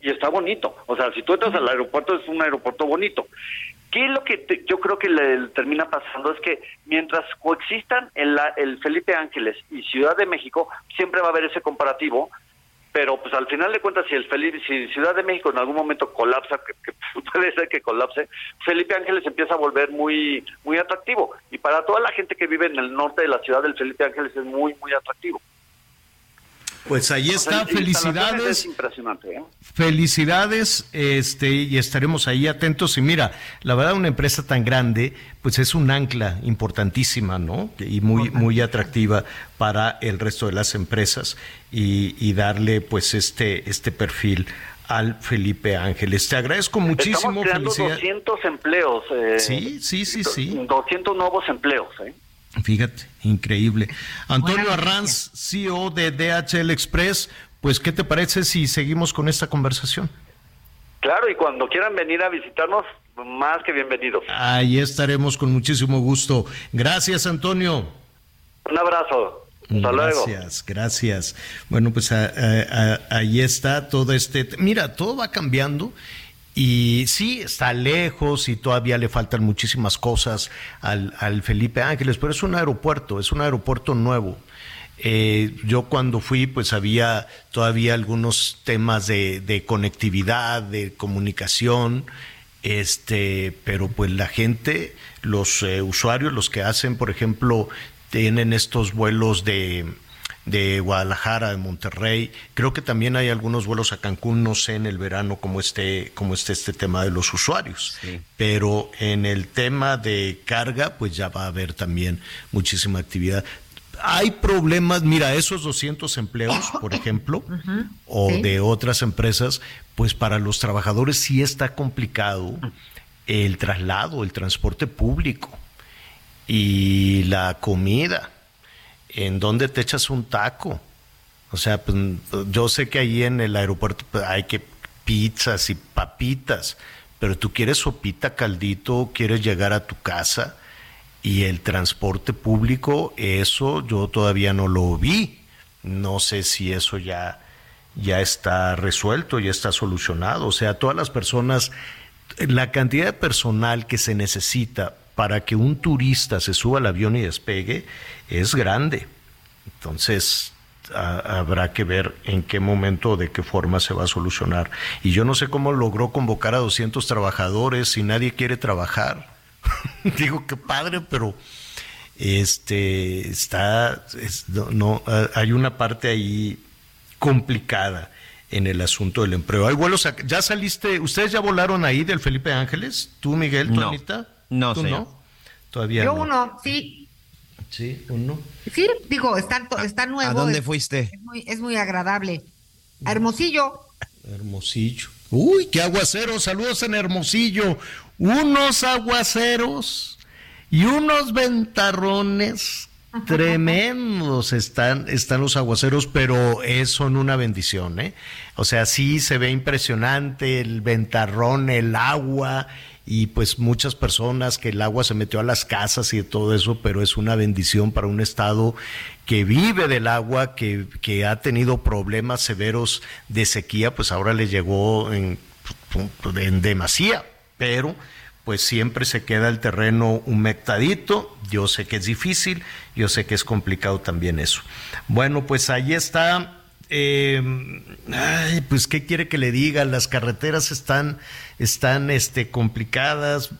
y está bonito. O sea, si tú entras al aeropuerto, es un aeropuerto bonito. ¿Qué es lo que te- yo creo que le termina pasando? Es que mientras coexistan el, la- el Felipe Ángeles y Ciudad de México, siempre va a haber ese comparativo, pero pues al final de cuentas, si el Felipe, si Ciudad de México en algún momento colapsa, que, que puede ser que colapse, Felipe Ángeles empieza a volver muy, muy atractivo. Y para toda la gente que vive en el norte de la ciudad, el Felipe Ángeles es muy, muy atractivo. Pues ahí O sea, está, felicidades. Es impresionante, ¿eh? Felicidades, este, y estaremos ahí atentos. Y mira, la verdad, una empresa tan grande, pues es un ancla importantísima, ¿no? Y muy, muy atractiva para el resto de las empresas y, y darle, pues, este, este perfil al Felipe Ángeles. Te agradezco muchísimo, Estamos creando felicidades. 200 empleos. eh, Sí, sí, sí, sí. 200 nuevos empleos, ¿eh? Fíjate, increíble. Antonio Arranz, CEO de DHL Express, pues, ¿qué te parece si seguimos con esta conversación? Claro, y cuando quieran venir a visitarnos, más que bienvenidos. Ahí estaremos con muchísimo gusto. Gracias, Antonio. Un abrazo. Hasta luego. Gracias, gracias. Bueno, pues a- a- a- ahí está todo este. Mira, todo va cambiando y sí, está lejos y todavía le faltan muchísimas cosas al, al Felipe Ángeles, pero es un aeropuerto, es un aeropuerto nuevo. Eh, yo cuando fui, pues había todavía algunos temas de, conectividad, de comunicación, este, pero pues la gente, los eh, usuarios, los que hacen, por ejemplo, tienen estos vuelos de, de Guadalajara, de Monterrey. Creo que también hay algunos vuelos a Cancún, no sé en el verano cómo esté, cómo esté este tema de los usuarios. Pero en el tema de carga, pues ya va a haber también muchísima actividad. Hay problemas, mira, esos 200 empleos, por ejemplo, o Sí. de otras empresas, pues para los trabajadores sí está complicado el traslado, el transporte público y la comida. ¿En dónde te echas un taco? O sea, pues, yo sé que ahí en el aeropuerto pues, hay que pizzas y papitas, pero tú quieres sopita, caldito, quieres llegar a tu casa y el transporte público, eso yo todavía no lo vi. No sé si eso ya, ya está resuelto, ya está solucionado. O sea, todas las personas, la cantidad de personal que se necesita para que un turista se suba al avión y despegue es grande. Entonces, a- habrá que ver en qué momento, de qué forma se va a solucionar. Y yo no sé cómo logró convocar a 200 trabajadores si nadie quiere trabajar. Digo que padre, pero este está es- no, no, hay una parte ahí complicada en el asunto del empleo. Hay vuelos, a- ya saliste, ustedes ya volaron ahí del Felipe Ángeles, tú Miguel, tú No. Anita? No, ¿Tú señor. no? Todavía Yo no. uno, sí, Sí, uno. sí, digo, está, está nuevo. ¿A dónde es- fuiste? Es muy, es muy agradable. A Hermosillo. Hermosillo. Uy, qué aguaceros. Saludos en Hermosillo. Unos aguaceros y unos ventarrones tremendos están, están los aguaceros, pero es, son una bendición, ¿eh? O sea, sí se ve impresionante el ventarrón, el agua y pues muchas personas que el agua se metió a las casas y todo eso, pero es una bendición para un estado que vive del agua, que, que ha tenido problemas severos de sequía, pues ahora le llegó en, en demasía, pero pues siempre se queda el terreno humectadito. Yo sé que es difícil, yo sé que es complicado también eso. Bueno, pues ahí está. Eh, ay, pues qué quiere que le diga, las carreteras están, están este, complicadas.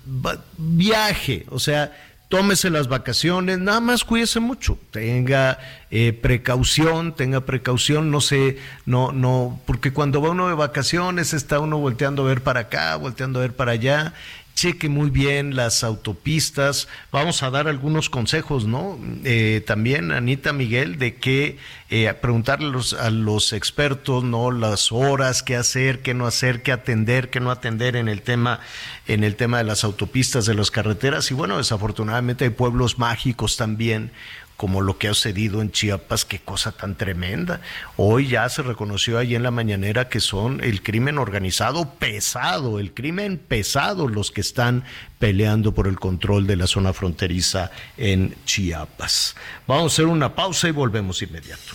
viaje, o sea, tómese las vacaciones, nada más cuídese mucho, tenga eh, precaución, tenga precaución, no sé, no, no, porque cuando va uno de vacaciones está uno volteando a ver para acá, volteando a ver para allá, cheque muy bien las autopistas. Vamos a dar algunos consejos, ¿no? Eh, también, Anita Miguel, de que eh, a los, expertos, ¿no? Las horas, qué hacer, qué no hacer, qué atender, qué no atender en el tema, en el tema de las autopistas, de las carreteras. Y bueno, desafortunadamente hay pueblos mágicos también como lo que ha sucedido en Chiapas, qué cosa tan tremenda. Hoy ya se reconoció allí en la mañanera que son el crimen organizado pesado, el crimen pesado los que están peleando por el control de la zona fronteriza en Chiapas. Vamos a hacer una pausa y volvemos inmediato.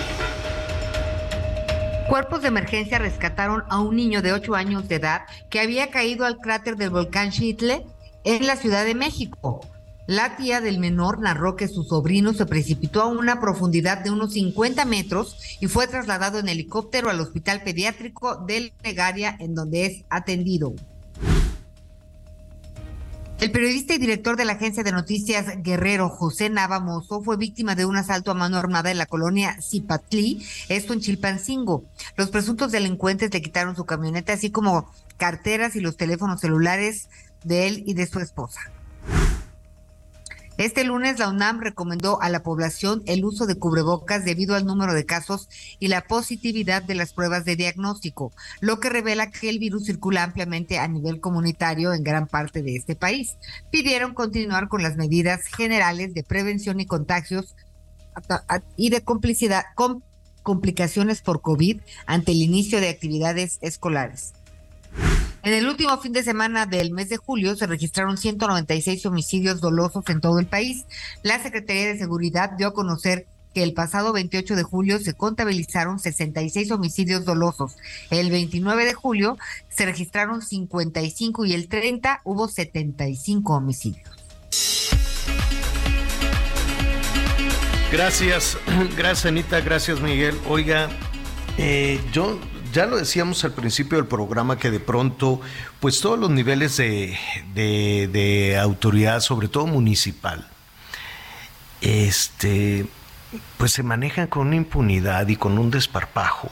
Cuerpos de emergencia rescataron a un niño de 8 años de edad que había caído al cráter del volcán Chitle en la Ciudad de México. La tía del menor narró que su sobrino se precipitó a una profundidad de unos 50 metros y fue trasladado en helicóptero al hospital pediátrico del Legaria en donde es atendido. El periodista y director de la agencia de noticias Guerrero, José Nava Mozo, fue víctima de un asalto a mano armada en la colonia Zipatli, esto en Chilpancingo. Los presuntos delincuentes le quitaron su camioneta, así como carteras y los teléfonos celulares de él y de su esposa. Este lunes la UNAM recomendó a la población el uso de cubrebocas debido al número de casos y la positividad de las pruebas de diagnóstico, lo que revela que el virus circula ampliamente a nivel comunitario en gran parte de este país. Pidieron continuar con las medidas generales de prevención y contagios y de complicidad complicaciones por COVID ante el inicio de actividades escolares. En el último fin de semana del mes de julio se registraron 196 homicidios dolosos en todo el país. La Secretaría de Seguridad dio a conocer que el pasado 28 de julio se contabilizaron 66 homicidios dolosos. El 29 de julio se registraron 55 y el 30 hubo 75 homicidios. Gracias, gracias Anita, gracias Miguel. Oiga, eh, yo ya lo decíamos al principio del programa que de pronto, pues todos los niveles de, autoridad, sobre todo municipal, este, pues se manejan con una impunidad y con un desparpajo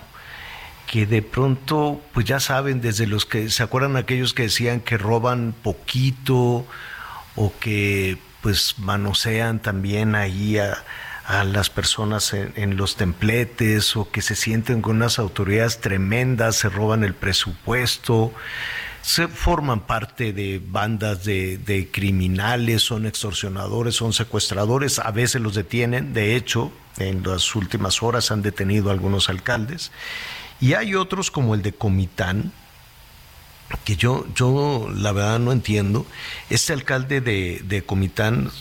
que de pronto, pues ya saben, desde los que se acuerdan aquellos que decían que roban poquito o que pues manosean también ahí a, a las personas en, los templetes o que se sienten con unas autoridades tremendas, se roban el presupuesto, se forman parte de bandas de, de, criminales, son extorsionadores, son secuestradores, a veces los detienen, de hecho, en las últimas horas han detenido a algunos alcaldes, y hay otros como el de Comitán, que yo, yo la verdad no entiendo. Este alcalde de, de Comitán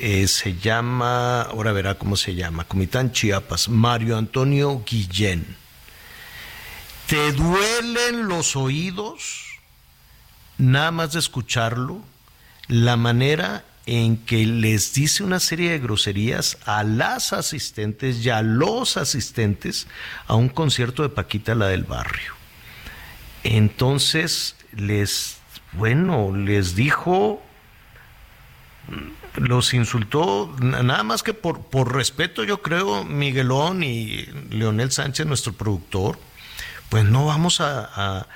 eh, se llama, ahora verá cómo se llama, Comitán Chiapas, Mario Antonio Guillén. ¿Te duelen los oídos nada más de escucharlo? La manera en que les dice una serie de groserías a las asistentes y a los asistentes a un concierto de Paquita la del barrio. Entonces les, bueno, les dijo, los insultó, nada más que por, por respeto, yo creo, Miguelón y Leonel Sánchez, nuestro productor, pues no vamos a,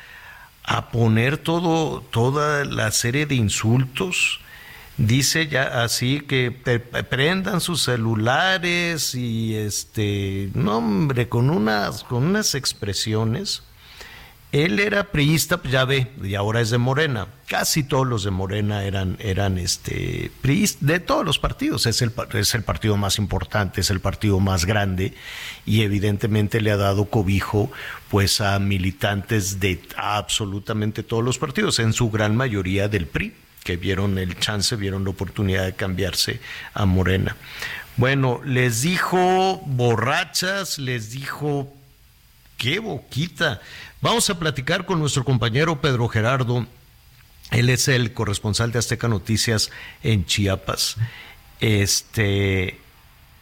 a, poner todo, toda la serie de insultos. Dice ya así que prendan sus celulares y este no hombre con unas con unas expresiones él era priista, pues ya ve, y ahora es de Morena. Casi todos los de Morena eran, eran este, priistas, de todos los partidos. Es el, es el partido más importante, es el partido más grande, y evidentemente le ha dado cobijo pues a militantes de absolutamente todos los partidos, en su gran mayoría del PRI que vieron el chance, vieron la oportunidad de cambiarse a Morena. Bueno, les dijo borrachas, les dijo qué boquita. Vamos a platicar con nuestro compañero Pedro Gerardo. Él es el corresponsal de Azteca Noticias en Chiapas. Este,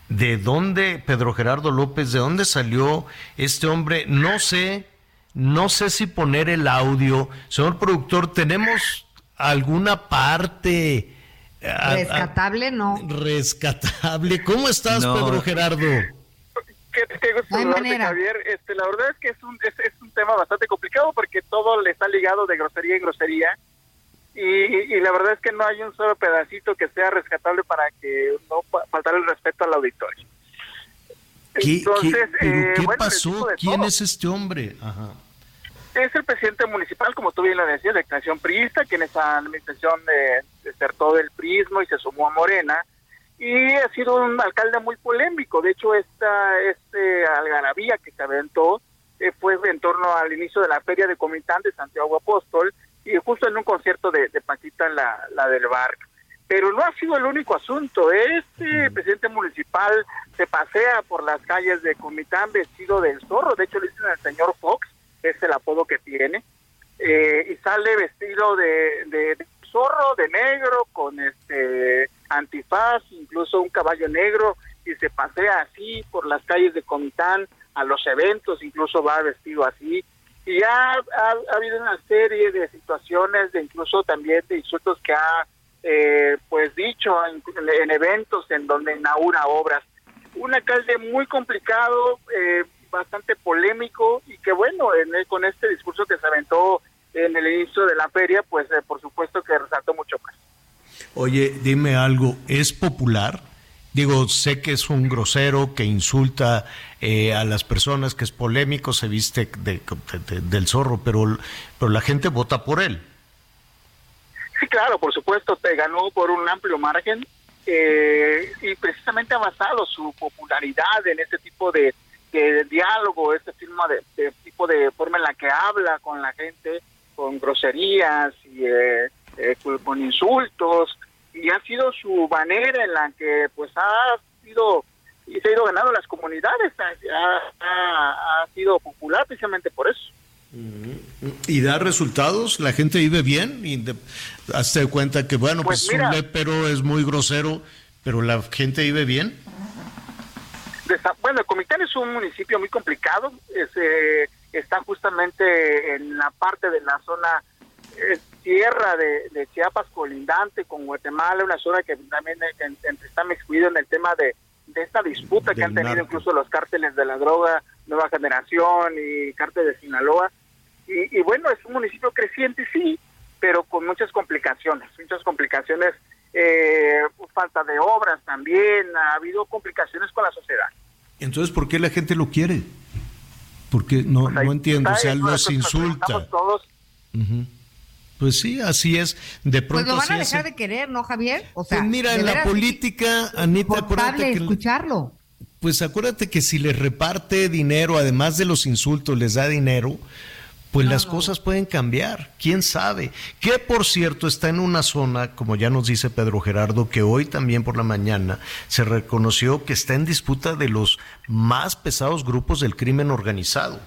¿de dónde, Pedro Gerardo López, de dónde salió este hombre? No sé, no sé si poner el audio. Señor productor, tenemos alguna parte... Rescatable, no. Rescatable. ¿Cómo estás, Pedro Gerardo? Qué, qué gusto Javier. Este, la verdad es que es un, es, un tema bastante complicado porque todo le está ligado de grosería en grosería. Y, y, la verdad es que no hay un solo pedacito que sea rescatable para que no faltar el respeto al auditorio. ¿Qué, Entonces, ¿qué, eh, pasó? ¿Quién es este hombre? Ajá es el presidente municipal, como tú bien lo decías, de Creación Priista, quien es la administración de, desertó del prismo y se sumó a Morena, y ha sido un alcalde muy polémico. De hecho, esta este algarabía que se aventó eh, fue en torno al inicio de la feria de Comitán de Santiago Apóstol y justo en un concierto de, de Paquita, la, la del bar. Pero no ha sido el único asunto. Este presidente municipal se pasea por las calles de Comitán vestido del zorro. De hecho, le dicen al señor Fox es el apodo que tiene, eh, y sale vestido de, de, zorro, de negro, con este antifaz, incluso un caballo negro, y se pasea así por las calles de Comitán a los eventos, incluso va vestido así. Y ha, ha, habido una serie de situaciones, de incluso también de insultos que ha eh, pues dicho en, en, eventos en donde inaugura obras. Un alcalde muy complicado, eh, bastante polémico y que bueno, con este discurso que se aventó en el inicio de la feria, pues eh, por supuesto que resaltó mucho más. Oye, dime algo, ¿es popular? Digo, sé que es un grosero que insulta eh, a las personas, que es polémico, se viste del zorro, pero, pero la gente vota por él. Sí, claro, por supuesto, te ganó por un amplio margen eh, y precisamente ha basado su popularidad en este tipo de, de diálogo, este de, tipo de forma en la que habla con la gente, con groserías y eh, eh, con insultos, y ha sido su manera en la que pues ha sido y se ha ido ganando las comunidades, ha, sido popular precisamente por eso. ¿Y da resultados? ¿La gente vive bien? Y de, hazte cuenta que, bueno, pues, pues un pero es muy grosero, pero la gente vive bien bueno, Comitán es un municipio muy complicado, eh, está justamente en la parte de la zona tierra de, Chiapas colindante con Guatemala, una zona que también está excluido en el tema de, esta disputa que han tenido incluso los cárteles de la droga, Nueva Generación y cártel de Sinaloa. Y, y bueno, es un municipio creciente, sí, pero con muchas complicaciones, muchas complicaciones eh, falta de obras también, ha habido complicaciones con la sociedad. Entonces, ¿por qué la gente lo quiere? Porque no, pues no entiendo, o sea, los insulta. Pues sí, así es. De pronto pues lo van a dejar de querer, ¿no, Javier? O sea, pues mira, en la política, Anita, acuérdate que escucharlo. Pues acuérdate que si les reparte dinero, además de los insultos, les da dinero, pues las cosas pueden cambiar, quién sabe. Que por cierto está en una zona, como ya nos dice Pedro Gerardo, que hoy también por la mañana se reconoció que está en disputa de los más pesados grupos del crimen organizado.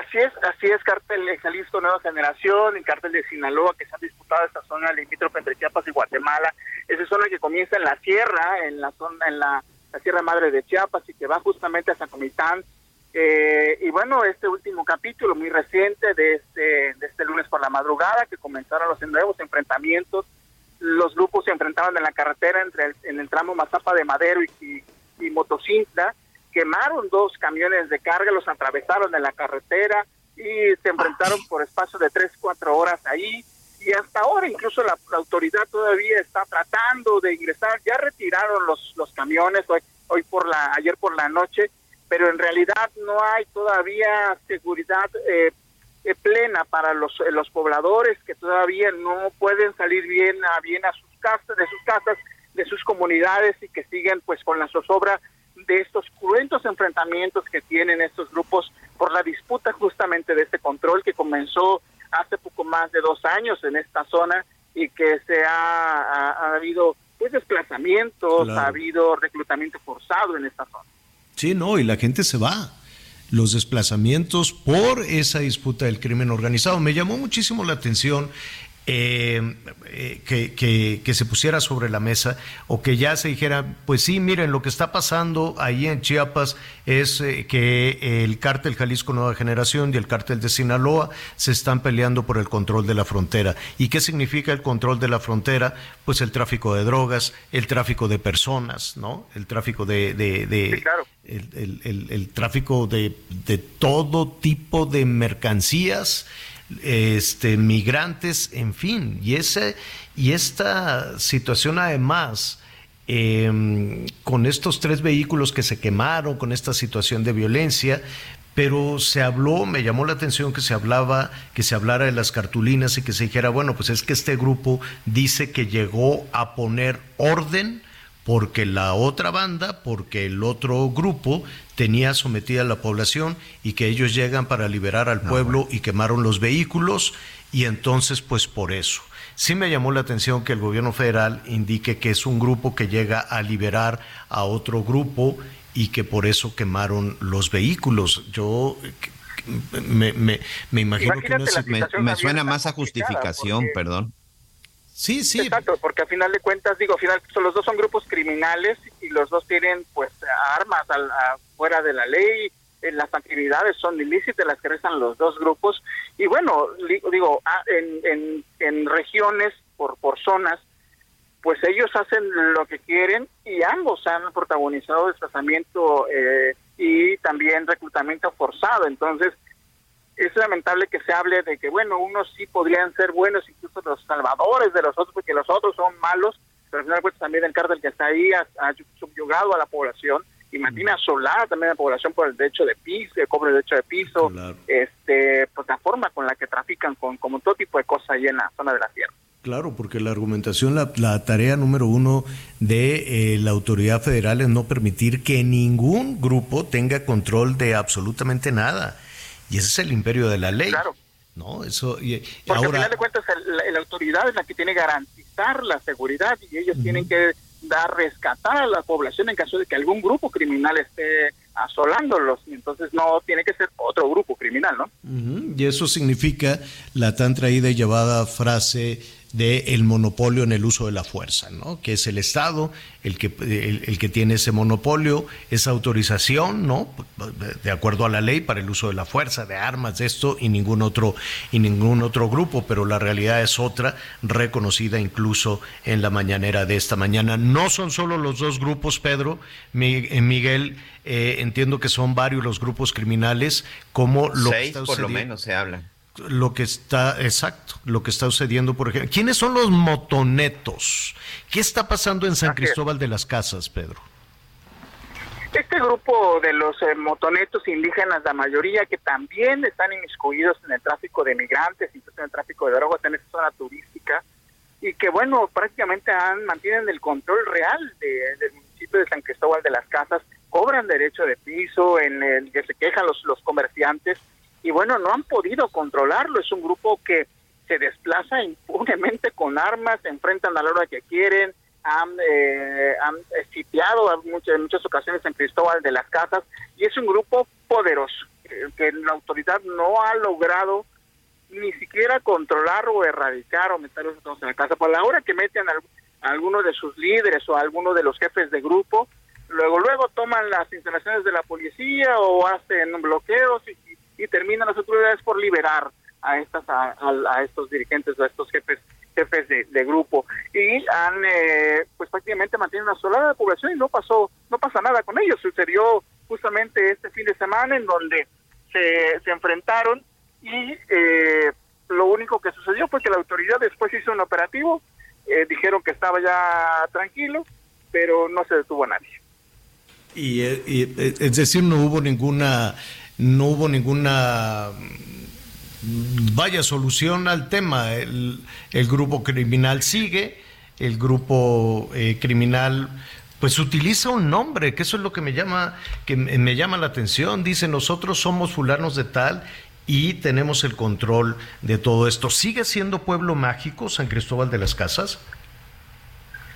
Así es, así es, cártel de Jalisco Nueva Generación, el cártel de Sinaloa que se ha disputado esta zona limítrofe entre Chiapas y Guatemala, esa zona que comienza en la sierra, en la zona, en la, la Sierra Madre de Chiapas y que va justamente a San Comitán. Eh, y bueno, este último capítulo muy reciente de este, de este lunes por la madrugada que comenzaron los nuevos enfrentamientos, los grupos se enfrentaban en la carretera entre el, en el tramo Mazapa de Madero y, y, y Motocintla, quemaron dos camiones de carga, los atravesaron en la carretera y se enfrentaron por espacio de tres, cuatro horas ahí. Y hasta ahora incluso la, la autoridad todavía está tratando de ingresar. Ya retiraron los, los camiones hoy, hoy por la, ayer por la noche, pero en realidad no hay todavía seguridad eh, eh, plena para los, eh, los pobladores que todavía no pueden salir bien a bien a sus casas, de sus casas, de sus comunidades y que siguen pues con la zozobra de estos cruentos enfrentamientos que tienen estos grupos por la disputa justamente de este control que comenzó hace poco más de dos años en esta zona y que se ha, ha, ha habido pues desplazamientos, Claro. ha habido reclutamiento forzado en esta zona. Sí, no, y la gente se va. Los desplazamientos por esa disputa del crimen organizado. Me llamó muchísimo la atención eh, eh, que, que- que se pusiera sobre la mesa o que ya se dijera, pues sí, miren, lo que está pasando ahí en Chiapas es eh, que el cártel Jalisco Nueva Generación y el cártel de Sinaloa se están peleando por el control de la frontera. ¿Y qué significa el control de la frontera? Pues el tráfico de drogas, el tráfico de personas, ¿no? El tráfico de... de- de- el, el- el- el tráfico de, de todo tipo de mercancías, este, migrantes, en fin. Y, ese, y esta situación además, eh, con estos tres vehículos que se quemaron, con esta situación de violencia, pero se habló, me llamó la atención que se hablaba, que se hablara de las cartulinas y que se dijera, bueno, pues es que este grupo dice que llegó a poner orden porque la otra banda, porque el otro grupo tenía sometida a la población y que ellos llegan para liberar al pueblo y quemaron los vehículos y entonces pues por eso. Sí me llamó la atención que el gobierno federal indique que es un grupo que llega a liberar a otro grupo y que por eso quemaron los vehículos. Yo eh, me, me- me imagino que no es... Me, me suena más a justificación, perdón. Sí, sí. Exacto, porque al final de cuentas, digo, al final los dos son grupos criminales y los dos tienen pues armas al, a- fuera de la ley, en las actividades son ilícitas las que realizan los dos grupos. Y bueno, digo, en, en, en regiones, por, por zonas, pues ellos hacen lo que quieren y ambos han protagonizado desplazamiento eh, y también reclutamiento forzado, entonces es lamentable que se hable de que, bueno, unos sí podrían ser buenos, incluso los salvadores de los otros, porque los otros son malos, pero al final de cuentas también el cártel que está ahí ha, ha subyugado a la población y mantiene asolada también a la población por el derecho de piso, el cobro del derecho de piso, este, pues la forma con la que trafican con como todo tipo de cosas ahí en la zona de la tierra. Claro, porque la argumentación, la, la tarea número uno de eh, la autoridad federal es no permitir que ningún grupo tenga control de absolutamente nada. Y ese es el imperio de la ley. Claro. ¿No? Eso, y, Porque al ahora, final de cuentas la, la autoridad es la que tiene que garantizar la seguridad y ellos tienen que dar rescatar a la población en caso de que algún grupo criminal esté asolándolos y entonces no tiene que ser otro grupo criminal, ¿no? Ujú, y eso significa la tan traída y llevada frase de el monopolio en el uso de la fuerza, ¿no? Que es el Estado el que el, el que tiene ese monopolio, esa autorización, ¿no? De acuerdo a la ley para el uso de la fuerza, de armas, de esto y ningún otro y ningún otro grupo, pero la realidad es otra, reconocida incluso en la mañanera de esta mañana. No son solo los dos grupos, Pedro, eh, Miguel, eh, entiendo que son varios los grupos criminales, como lo que Seis está por lo menos se habla. Lo que está, exacto, lo que está sucediendo, por ejemplo. ¿Quiénes son los motonetos? ¿Qué está pasando en San Cristóbal de las Casas, Pedro? Este grupo de los eh, motonetos indígenas, la mayoría que también están inmiscuidos en el tráfico de migrantes, incluso en el tráfico de drogas en esta zona turística, y que bueno, prácticamente han, mantienen el control real de- del municipio de San Cristóbal de las Casas, cobran derecho de piso, en el que se quejan los, los comerciantes, y bueno, no han podido controlarlo, es un grupo que se desplaza impunemente con armas, se enfrentan a la hora que quieren, han, eh, han sitiado en muchas ocasiones en Cristóbal de las Casas y es un grupo poderoso, que la autoridad no ha logrado ni siquiera controlar o erradicar o meter los en la casa. Por la hora que meten a, alguno de sus líderes o a alguno de los jefes de grupo, luego luego toman las instalaciones de la policía o hacen bloqueos y, y terminan las autoridades por liberar a estas a, estos dirigentes a estos jefes jefes de, grupo. Y han eh, pues prácticamente mantienen una sola de población y no pasó no pasa nada con ellos. Sucedió justamente este fin de semana en donde se, enfrentaron y eh, lo único que sucedió fue que la autoridad después hizo un operativo eh, dijeron que estaba ya tranquilo pero no se detuvo a nadie. Y, y es decir no hubo ninguna no hubo ninguna vaya solución al tema. El, grupo criminal sigue, el grupo eh, criminal pues utiliza un nombre, que eso es lo que me llama, que me llama la atención. Dice, nosotros somos fulanos de tal y tenemos el control de todo esto. ¿Sigue siendo pueblo mágico San Cristóbal de las Casas?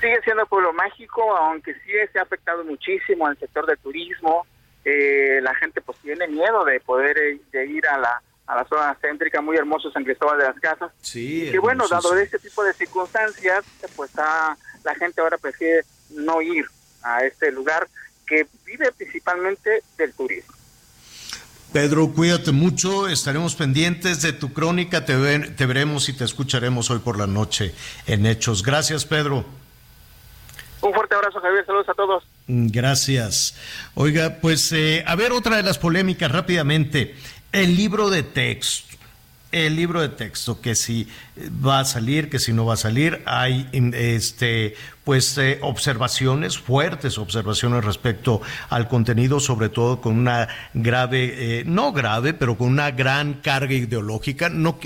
Sigue siendo pueblo mágico, aunque sí se ha afectado muchísimo al sector del turismo. Eh, la gente pues tiene miedo de poder eh, de ir a la a la zona céntrica, muy hermoso San Cristóbal de las Casas. Sí. Y que bueno, dado este tipo de circunstancias, pues la gente ahora prefiere no ir a este lugar que vive principalmente del turismo. Pedro, cuídate mucho, estaremos pendientes de tu crónica, te, te veremos y te escucharemos hoy por la noche en Hechos. Gracias, Pedro. Un fuerte abrazo, Javier, saludos a todos. Gracias. Oiga, pues eh, a ver otra de las polémicas rápidamente. El libro de texto. El libro de texto, que si va a salir, que si no va a salir, hay este, pues, eh, observaciones, fuertes observaciones respecto al contenido, sobre todo con una grave, eh, no grave, pero con una gran carga ideológica. No,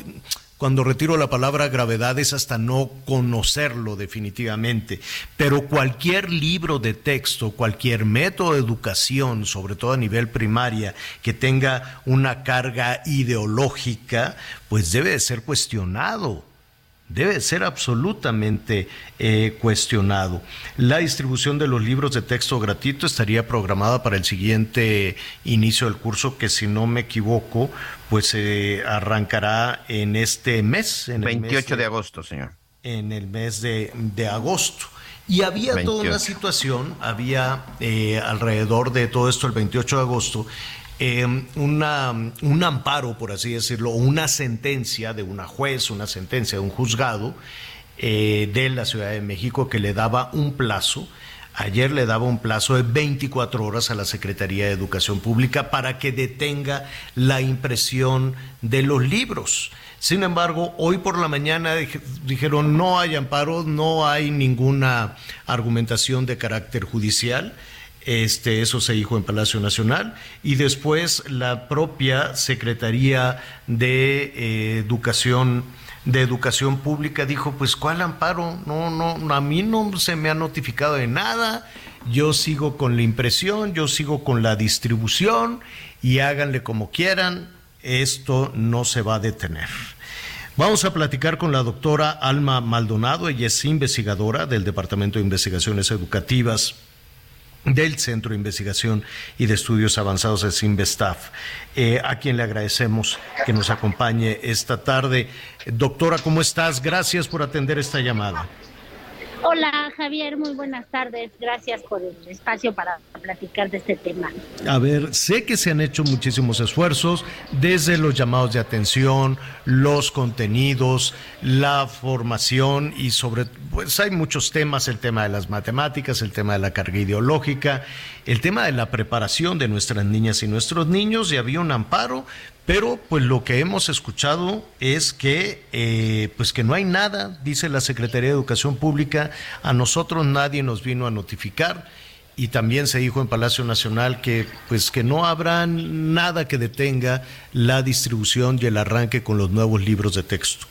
cuando retiro la palabra gravedad es hasta no conocerlo definitivamente. Pero cualquier libro de texto, cualquier método de educación, sobre todo a nivel primaria, que tenga una carga ideológica, pues debe de ser cuestionado debe ser absolutamente eh, cuestionado. La distribución de los libros de texto gratuito estaría programada para el siguiente inicio del curso, que si no me equivoco, pues se eh, arrancará en este mes. En 28 de, agosto, señor. En el mes de, agosto. Y había toda una situación, había eh, alrededor de todo esto el 28 de agosto, Em, un amparo, por así decirlo, una sentencia de una juez, una sentencia de un juzgado eh, de la Ciudad de México que le daba un plazo. Ayer le daba un plazo de 24 horas a la Secretaría de Educación Pública para que detenga la impresión de los libros. Sin embargo, hoy por la mañana dijeron no hay amparo, no hay ninguna argumentación de carácter judicial. Este, eso se dijo en Palacio Nacional y después la propia Secretaría de eh, Educación de Educación Pública dijo, pues ¿cuál amparo? No, no, a mí no se me ha notificado de nada. Yo sigo con la impresión, yo sigo con la distribución y háganle como quieran, esto no se va a detener. Vamos a platicar con la doctora Alma Maldonado, ella es investigadora del Departamento de Investigaciones Educativas del Centro de Investigación y de Estudios Avanzados de Sinvestaf, eh, a quien le agradecemos que nos acompañe esta tarde. Doctora, ¿cómo estás? Gracias por atender esta llamada. Hola Javier, muy buenas tardes. Gracias por el espacio para platicar de este tema. A ver, sé que se han hecho muchísimos esfuerzos desde los llamados de atención, los contenidos, la formación y sobre, pues hay muchos temas, el tema de las matemáticas, el tema de la carga ideológica, el tema de la preparación de nuestras niñas y nuestros niños y había un amparo, pero pues lo que hemos escuchado es que eh, pues que no hay nada, dice la Secretaría de Educación Pública, a nosotros nadie nos vino a notificar y también se dijo en Palacio Nacional que pues que no habrá nada que detenga la distribución y el arranque con los nuevos libros de texto.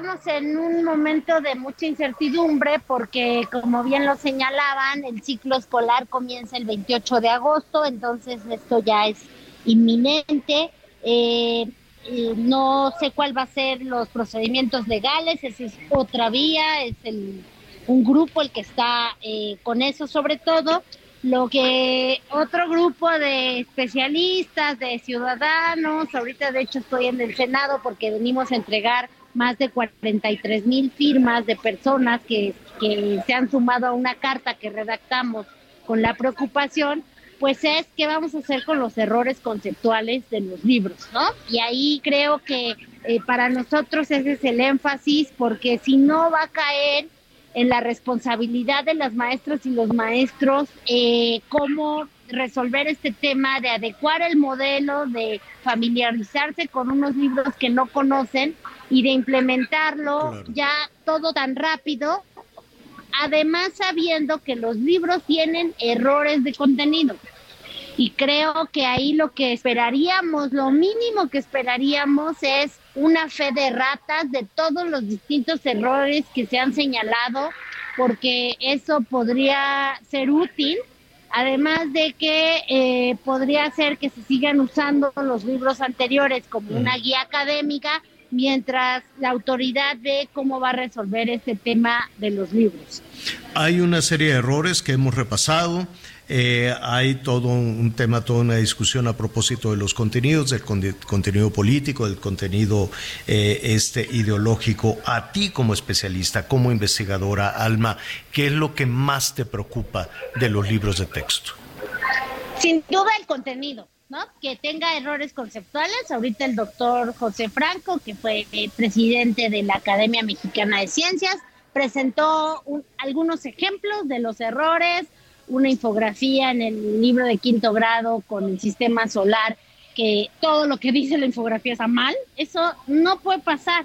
Estamos en un momento de mucha incertidumbre porque, como bien lo señalaban, el ciclo escolar comienza el 28 de agosto, entonces esto ya es inminente. Eh, eh, no sé cuál va a ser los procedimientos legales, esa es otra vía, es el, un grupo el que está eh, con eso sobre todo. lo que otro grupo de especialistas, de ciudadanos, ahorita de hecho estoy en el Senado porque venimos a entregar más de 43 mil firmas de personas que, que se han sumado a una carta que redactamos con la preocupación, pues es qué vamos a hacer con los errores conceptuales de los libros, ¿no? Y ahí creo que eh, para nosotros ese es el énfasis, porque si no va a caer en la responsabilidad de las maestras y los maestros eh, cómo resolver este tema de adecuar el modelo, de familiarizarse con unos libros que no conocen y de implementarlo ya todo tan rápido, además sabiendo que los libros tienen errores de contenido. Y creo que ahí lo que esperaríamos, lo mínimo que esperaríamos es una fe de ratas de todos los distintos errores que se han señalado, porque eso podría ser útil, además de que eh, podría ser que se sigan usando los libros anteriores como una guía académica, mientras la autoridad ve cómo va a resolver este tema de los libros. Hay una serie de errores que hemos repasado. Eh, hay todo un, tema, toda una discusión a propósito de los contenidos, del contenido político, del contenido eh, este ideológico. A ti como especialista, como investigadora, Alma, ¿qué es lo que más te preocupa de los libros de texto? Sin duda el contenido. ¿no? Que tenga errores conceptuales. Ahorita el doctor José Franco, que fue presidente de la Academia Mexicana de Ciencias, presentó algunos ejemplos de los errores, una infografía en el libro de quinto grado con el sistema solar, que todo lo que dice la infografía está mal, eso no puede pasar.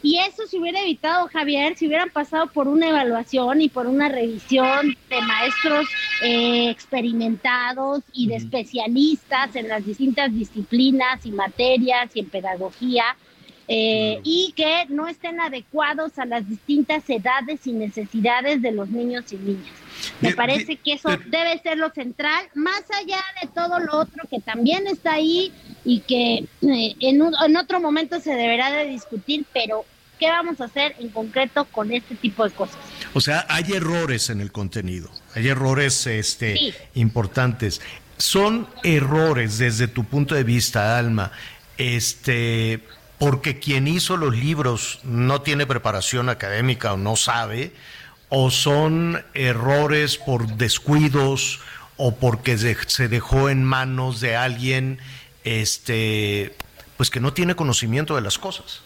Y eso se hubiera evitado, Javier, si hubieran pasado por una evaluación y por una revisión de maestros eh, experimentados y de especialistas en las distintas disciplinas y materias y en pedagogía, eh, y que no estén adecuados a las distintas edades y necesidades de los niños y niñas. Me parece que eso debe ser lo central, más allá de todo lo otro que también está ahí y que eh, en, en otro momento se deberá de discutir, pero ¿qué vamos a hacer en concreto con este tipo de cosas? O sea, hay errores en el contenido, hay errores este, importantes. Son errores desde tu punto de vista, Alma, este, porque quien hizo los libros no tiene preparación académica o no sabe, o son errores por descuidos o porque se dejó en manos de alguien este pues que no tiene conocimiento de las cosas.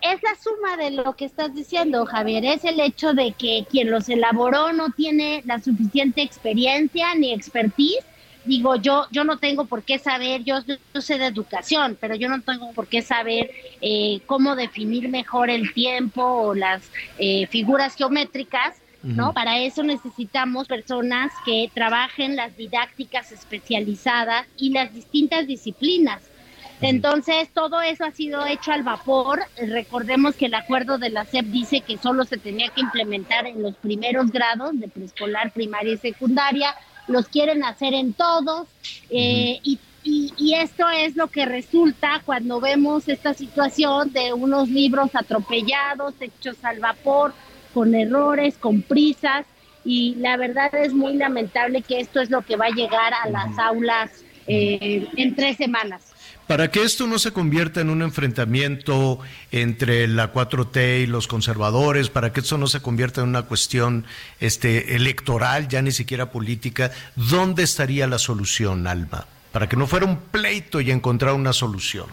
Es la suma de lo que estás diciendo, Javier, es el hecho de que quien los elaboró no tiene la suficiente experiencia ni expertise digo, yo, yo no tengo por qué saber, yo, sé de educación, pero yo no tengo por qué saber eh, cómo definir mejor el tiempo o las eh, figuras geométricas, ¿no? Para eso necesitamos personas que trabajen las didácticas especializadas y las distintas disciplinas. Entonces, todo eso ha sido hecho al vapor. Recordemos que el acuerdo de la SEP dice que solo se tenía que implementar en los primeros grados de preescolar, primaria y secundaria los quieren hacer en todos eh, y, y, esto es lo que resulta cuando vemos esta situación de unos libros atropellados, hechos al vapor, con errores, con prisas y la verdad es muy lamentable que esto es lo que va a llegar a las aulas eh, en tres semanas. Para que esto no se convierta en un enfrentamiento entre la 4T y los conservadores, para que esto no se convierta en una cuestión este, electoral, ya ni siquiera política, ¿dónde estaría la solución, Alma? Para que no fuera un pleito y encontrar una solución.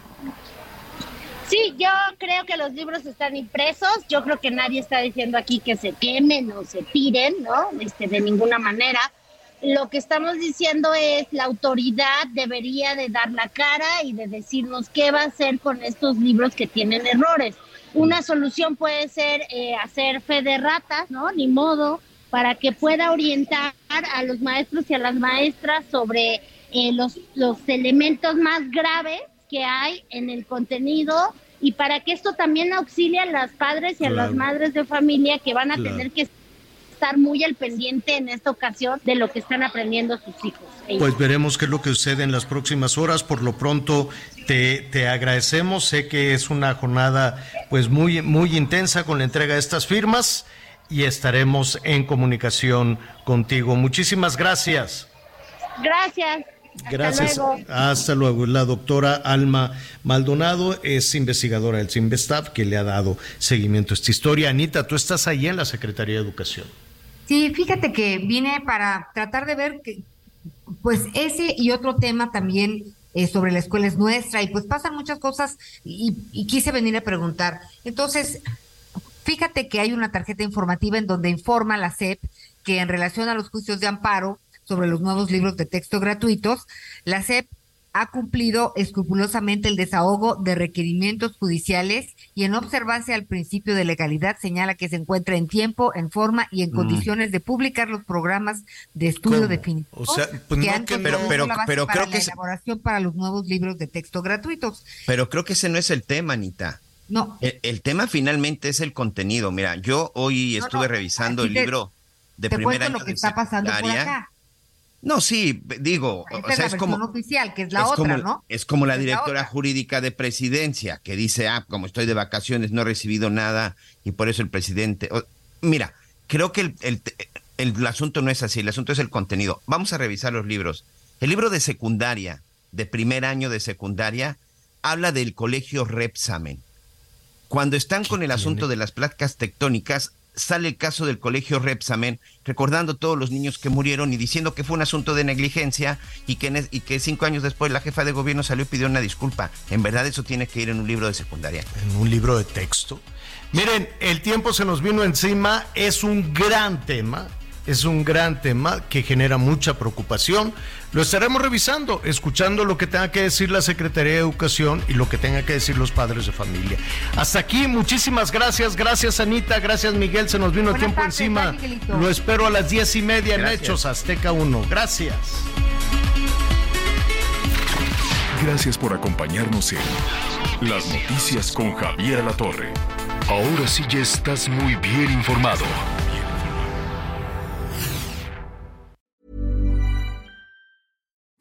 Sí, yo creo que los libros están impresos. Yo creo que nadie está diciendo aquí que se quemen o se tiren, ¿no? Este, de ninguna manera lo que estamos diciendo es la autoridad debería de dar la cara y de decirnos qué va a hacer con estos libros que tienen errores. Una solución puede ser eh, hacer fe de ratas, ¿no? Ni modo, para que pueda orientar a los maestros y a las maestras sobre eh, los, los elementos más graves que hay en el contenido y para que esto también auxilie a las padres y a las madres de familia que van a tener que estar muy al pendiente en esta ocasión de lo que están aprendiendo sus hijos. Pues veremos qué es lo que sucede en las próximas horas. Por lo pronto te, te agradecemos. Sé que es una jornada pues muy, muy intensa con la entrega de estas firmas. y estaremos en comunicación contigo. Muchísimas gracias. Gracias. Gracias. Hasta luego. Hasta luego. La doctora Alma Maldonado es investigadora del CIMBESTAF que le ha dado seguimiento a esta historia. Anita, tú estás ahí en la Secretaría de Educación. Sí, fíjate que vine para tratar de ver que, pues ese y otro tema también eh, sobre la escuela es nuestra y pues pasan muchas cosas y, y quise venir a preguntar. Entonces, fíjate que hay una tarjeta informativa en donde informa la SEP que en relación a los juicios de amparo sobre los nuevos libros de texto gratuitos, la SEP ha cumplido escrupulosamente el desahogo de requerimientos judiciales y en observancia al principio de legalidad señala que se encuentra en tiempo, en forma y en Mm. condiciones de publicar los programas de estudio ¿Cómo? definitivos O sea, pues que no han que- pero- pero- la base pero para creo la que se- elaboración para los nuevos libros de texto gratuitos. Pero creo que ese no es el tema, Anita. No, El, el tema finalmente es el contenido. Mira, yo hoy No, estuve no, revisando el te- libro de te primer año lo que de está pasando por acá. No, sí, digo, Esta o es sea, la es como versión oficial, que es la es otra, como, ¿no? Es como la Es la directora jurídica de presidencia que dice, ah, como estoy de vacaciones, no he recibido nada y por eso el presidente. mira, creo que el, el- el- el asunto no es así, el asunto es el contenido. Vamos a revisar los libros. El libro de secundaria, de primer año de secundaria, habla del colegio Repsamen. Cuando están con el asunto de las placas tectónicas, sale el caso del colegio Repsamen, recordando todos los niños que murieron y diciendo que fue un asunto de negligencia y que, y que cinco años después la jefa de gobierno salió y pidió una disculpa. En verdad eso tiene que ir en un libro de secundaria. En un libro de texto. Miren, el tiempo se nos vino encima, es un gran tema, es un gran tema que genera mucha preocupación. Lo estaremos revisando, escuchando lo que tenga que decir la Secretaría de Educación y lo que tenga que decir los padres de familia. Hasta aquí, muchísimas gracias, gracias Anita, gracias Miguel, se nos vino el Buenas tiempo tardes, encima. Lo espero a las diez y media en Gracias. Hechos Azteca 1. Gracias. Gracias por acompañarnos en Las Noticias con Javier Alatorre. Ahora sí ya estás muy bien informado.